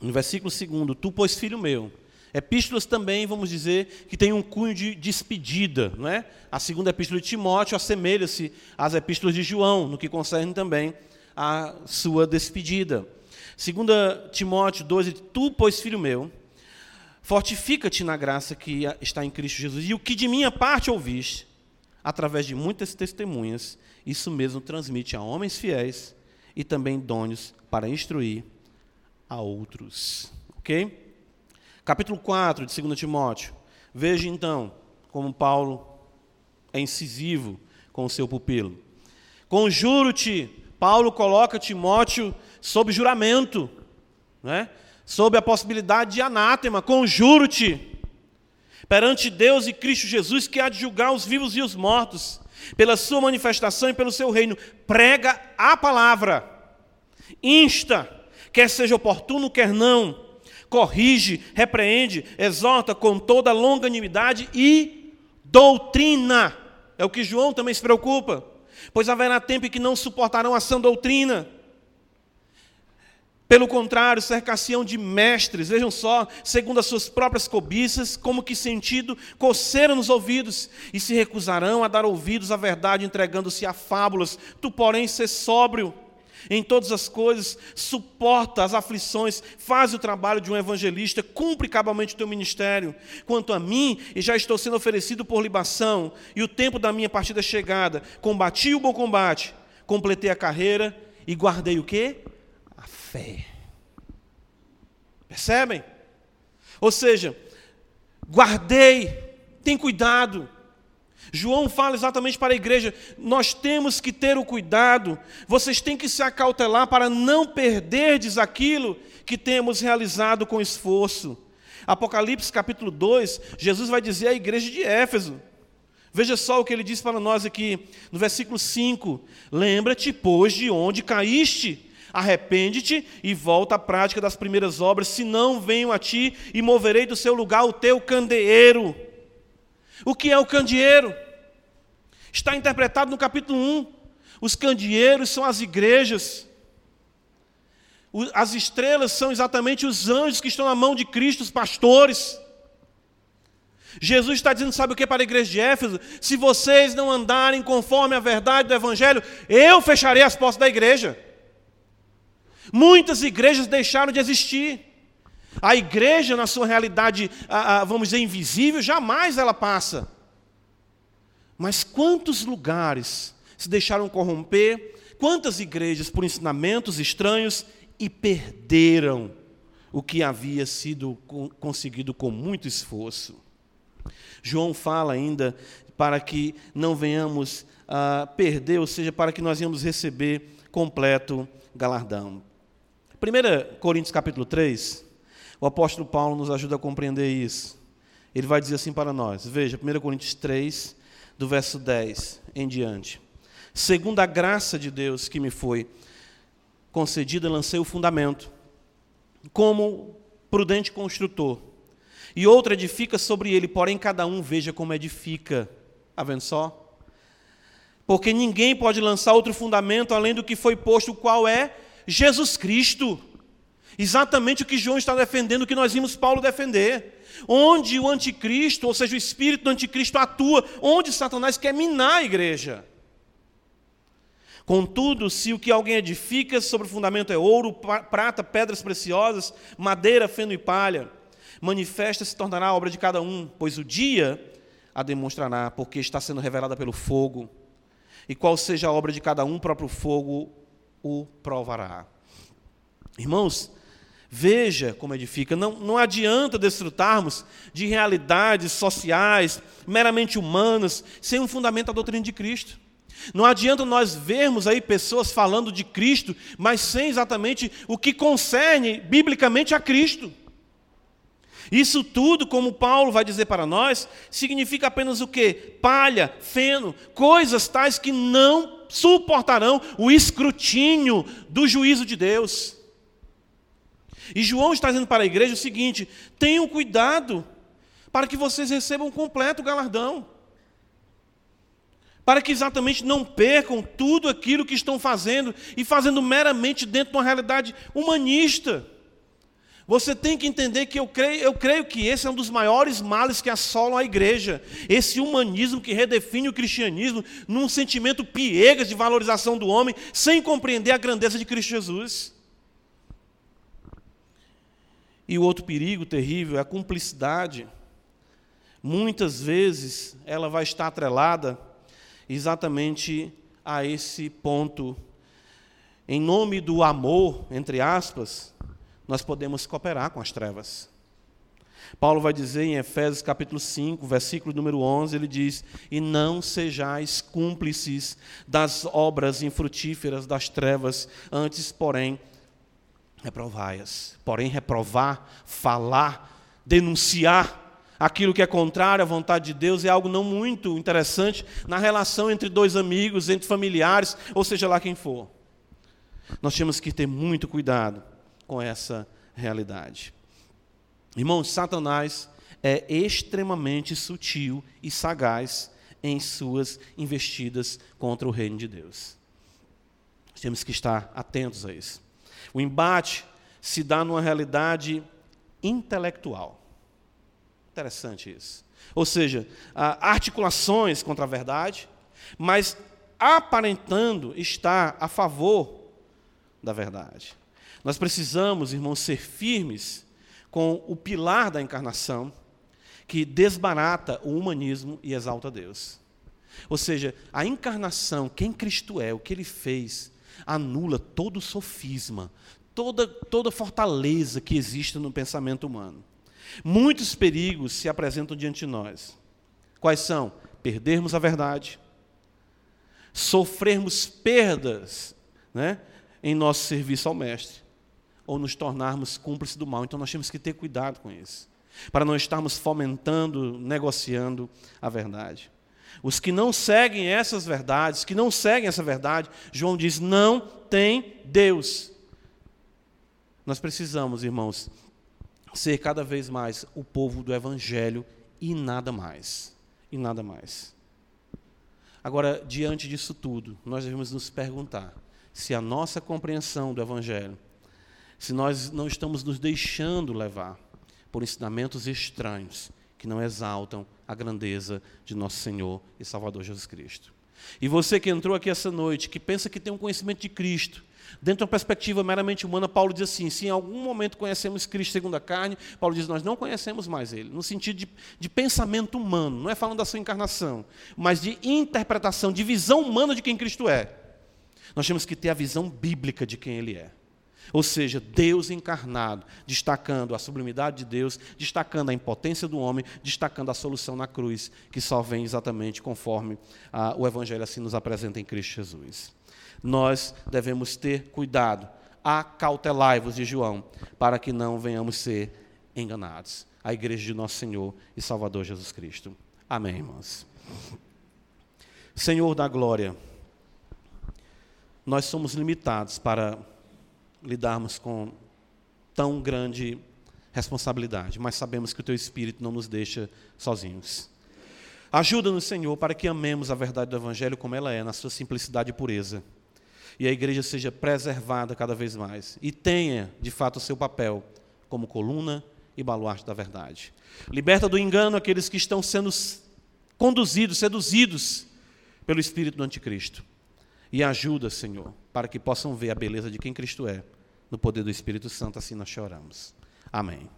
no versículo 2, tu, pois, filho meu, Epístolas também, vamos dizer, que tem um cunho de despedida. Não é? A segunda epístola de Timóteo assemelha-se às epístolas de João, no que concerne também a sua despedida. Segunda Timóteo 12, tu, pois, filho meu, fortifica-te na graça que está em Cristo Jesus, e o que de minha parte ouviste, através de muitas testemunhas, isso mesmo transmite a homens fiéis e também idôneos para instruir a outros. Ok? Capítulo 4 de 2 Timóteo. Veja então como Paulo é incisivo com o seu pupilo. Conjuro-te, Paulo coloca Timóteo sob juramento, né? sob a possibilidade de anátema. Conjuro-te, perante Deus e Cristo Jesus, que há de julgar os vivos e os mortos, pela sua manifestação e pelo seu reino. Prega a palavra, insta, quer seja oportuno, quer não corrige, repreende, exorta com toda longanimidade e doutrina. É o que João também se preocupa. Pois haverá tempo em que não suportarão a sã doutrina. Pelo contrário, cercação de mestres, vejam só, segundo as suas próprias cobiças, como que sentido coceira nos ouvidos, e se recusarão a dar ouvidos à verdade, entregando-se a fábulas. Tu, porém, ser sóbrio em todas as coisas, suporta as aflições, faz o trabalho de um evangelista, cumpre cabalmente o teu ministério. Quanto a mim, e já estou sendo oferecido por libação, e o tempo da minha partida é chegada, combati o bom combate, completei a carreira e guardei o quê? Fé. Percebem? Ou seja, guardei, tem cuidado. João fala exatamente para a igreja: nós temos que ter o cuidado, vocês têm que se acautelar para não perderdes aquilo que temos realizado com esforço. Apocalipse capítulo 2, Jesus vai dizer à igreja de Éfeso. Veja só o que ele diz para nós aqui, no versículo 5: Lembra-te, pois, de onde caíste, arrepende-te e volta à prática das primeiras obras, senão venho a ti e moverei do seu lugar o teu candeeiro. O que é o candeeiro? Está interpretado no capítulo 1. Os candeeiros são as igrejas. As estrelas são exatamente os anjos que estão na mão de Cristo, os pastores. Jesus está dizendo, sabe o que para a igreja de Éfeso? Se vocês não andarem conforme a verdade do Evangelho, eu fecharei as portas da igreja. Muitas igrejas deixaram de existir. A igreja, na sua realidade, vamos dizer, invisível, jamais ela passa. Mas quantos lugares se deixaram corromper, quantas igrejas, por ensinamentos estranhos, e perderam o que havia sido conseguido com muito esforço. João fala ainda para que não venhamos a perder, ou seja, para que nós venhamos receber completo galardão. 1 Coríntios capítulo 3, o apóstolo Paulo nos ajuda a compreender isso. Ele vai dizer assim para nós, veja, 1 Coríntios 3, do verso 10 em diante. Segundo a graça de Deus que me foi concedida, lancei o fundamento, como prudente construtor. E outro edifica sobre ele, porém cada um veja como edifica. Está vendo só? Porque ninguém pode lançar outro fundamento além do que foi posto, qual é Jesus Cristo. Exatamente o que João está defendendo, o que nós vimos Paulo defender. Onde o anticristo, ou seja, o espírito do anticristo atua, onde Satanás quer minar a igreja. Contudo, se o que alguém edifica sobre o fundamento é ouro, prata, pedras preciosas, madeira, feno e palha, manifesta se tornará a obra de cada um, pois o dia a demonstrará, porque está sendo revelada pelo fogo. E qual seja a obra de cada um, o próprio fogo o provará. Irmãos, veja como edifica. Não, não adianta desfrutarmos de realidades sociais, meramente humanas, sem um fundamento da doutrina de Cristo. Não adianta nós vermos aí pessoas falando de Cristo, mas sem exatamente o que concerne biblicamente a Cristo. Isso tudo, como Paulo vai dizer para nós, significa apenas o que? Palha, feno, coisas tais que não suportarão o escrutínio do juízo de Deus. E João está dizendo para a igreja o seguinte: tenham cuidado para que vocês recebam completo galardão para que exatamente não percam tudo aquilo que estão fazendo e fazendo meramente dentro de uma realidade humanista. Você tem que entender que eu creio, eu creio que esse é um dos maiores males que assolam a igreja. Esse humanismo que redefine o cristianismo num sentimento piegas de valorização do homem, sem compreender a grandeza de Cristo Jesus. E o outro perigo terrível é a cumplicidade. Muitas vezes ela vai estar atrelada exatamente a esse ponto. Em nome do amor, entre aspas, nós podemos cooperar com as trevas. Paulo vai dizer em Efésios capítulo 5, versículo número 11, ele diz: "E não sejais cúmplices das obras infrutíferas das trevas, antes, porém, reprovai-as." Porém, reprovar, falar, denunciar aquilo que é contrário à vontade de Deus é algo não muito interessante na relação entre dois amigos, entre familiares, ou seja lá quem for. Nós temos que ter muito cuidado com essa realidade. Irmãos, Satanás é extremamente sutil e sagaz em suas investidas contra o reino de Deus. Temos que estar atentos a isso. O embate se dá numa realidade intelectual. Interessante isso. Ou seja, articulações contra a verdade, mas aparentando estar a favor da verdade. Nós precisamos, irmãos, ser firmes com o pilar da encarnação, que desbarata o humanismo e exalta Deus. Ou seja, a encarnação, quem Cristo é, o que ele fez, anula todo sofisma, toda, toda fortaleza que existe no pensamento humano. Muitos perigos se apresentam diante de nós. Quais são? Perdermos a verdade, sofrermos perdas né, em nosso serviço ao Mestre, ou nos tornarmos cúmplices do mal. Então nós temos que ter cuidado com isso, para não estarmos fomentando, negociando a verdade. Os que não seguem essas verdades, que não seguem essa verdade, João diz: não tem Deus. Nós precisamos, irmãos, ser cada vez mais o povo do Evangelho e nada mais. E nada mais. Agora, diante disso tudo, nós devemos nos perguntar se a nossa compreensão do Evangelho, se nós não estamos nos deixando levar por ensinamentos estranhos que não exaltam a grandeza de nosso Senhor e Salvador Jesus Cristo. E você que entrou aqui essa noite, que pensa que tem um conhecimento de Cristo, dentro de uma perspectiva meramente humana, Paulo diz assim: se em algum momento conhecemos Cristo segundo a carne, Paulo diz: nós não conhecemos mais Ele, no sentido de, de pensamento humano, não é falando da sua encarnação, mas de interpretação, de visão humana de quem Cristo é. Nós temos que ter a visão bíblica de quem Ele é. Ou seja, Deus encarnado, destacando a sublimidade de Deus, destacando a impotência do homem, destacando a solução na cruz, que só vem exatamente conforme ah, o Evangelho assim nos apresenta em Cristo Jesus. Nós devemos ter cuidado, acautelai-vos de João, para que não venhamos ser enganados. A igreja de nosso Senhor e Salvador Jesus Cristo. Amém, irmãos. Senhor da glória, nós somos limitados para lidarmos com tão grande responsabilidade, mas sabemos que o Teu Espírito não nos deixa sozinhos. Ajuda-nos, Senhor, para que amemos a verdade do Evangelho como ela é, na sua simplicidade e pureza. E a igreja seja preservada cada vez mais e tenha, de fato, o seu papel como coluna e baluarte da verdade. Liberta do engano aqueles que estão sendo conduzidos, seduzidos pelo espírito do anticristo. E ajuda, Senhor, para que possam ver a beleza de quem Cristo é no poder do Espírito Santo, assim nós choramos. Amém.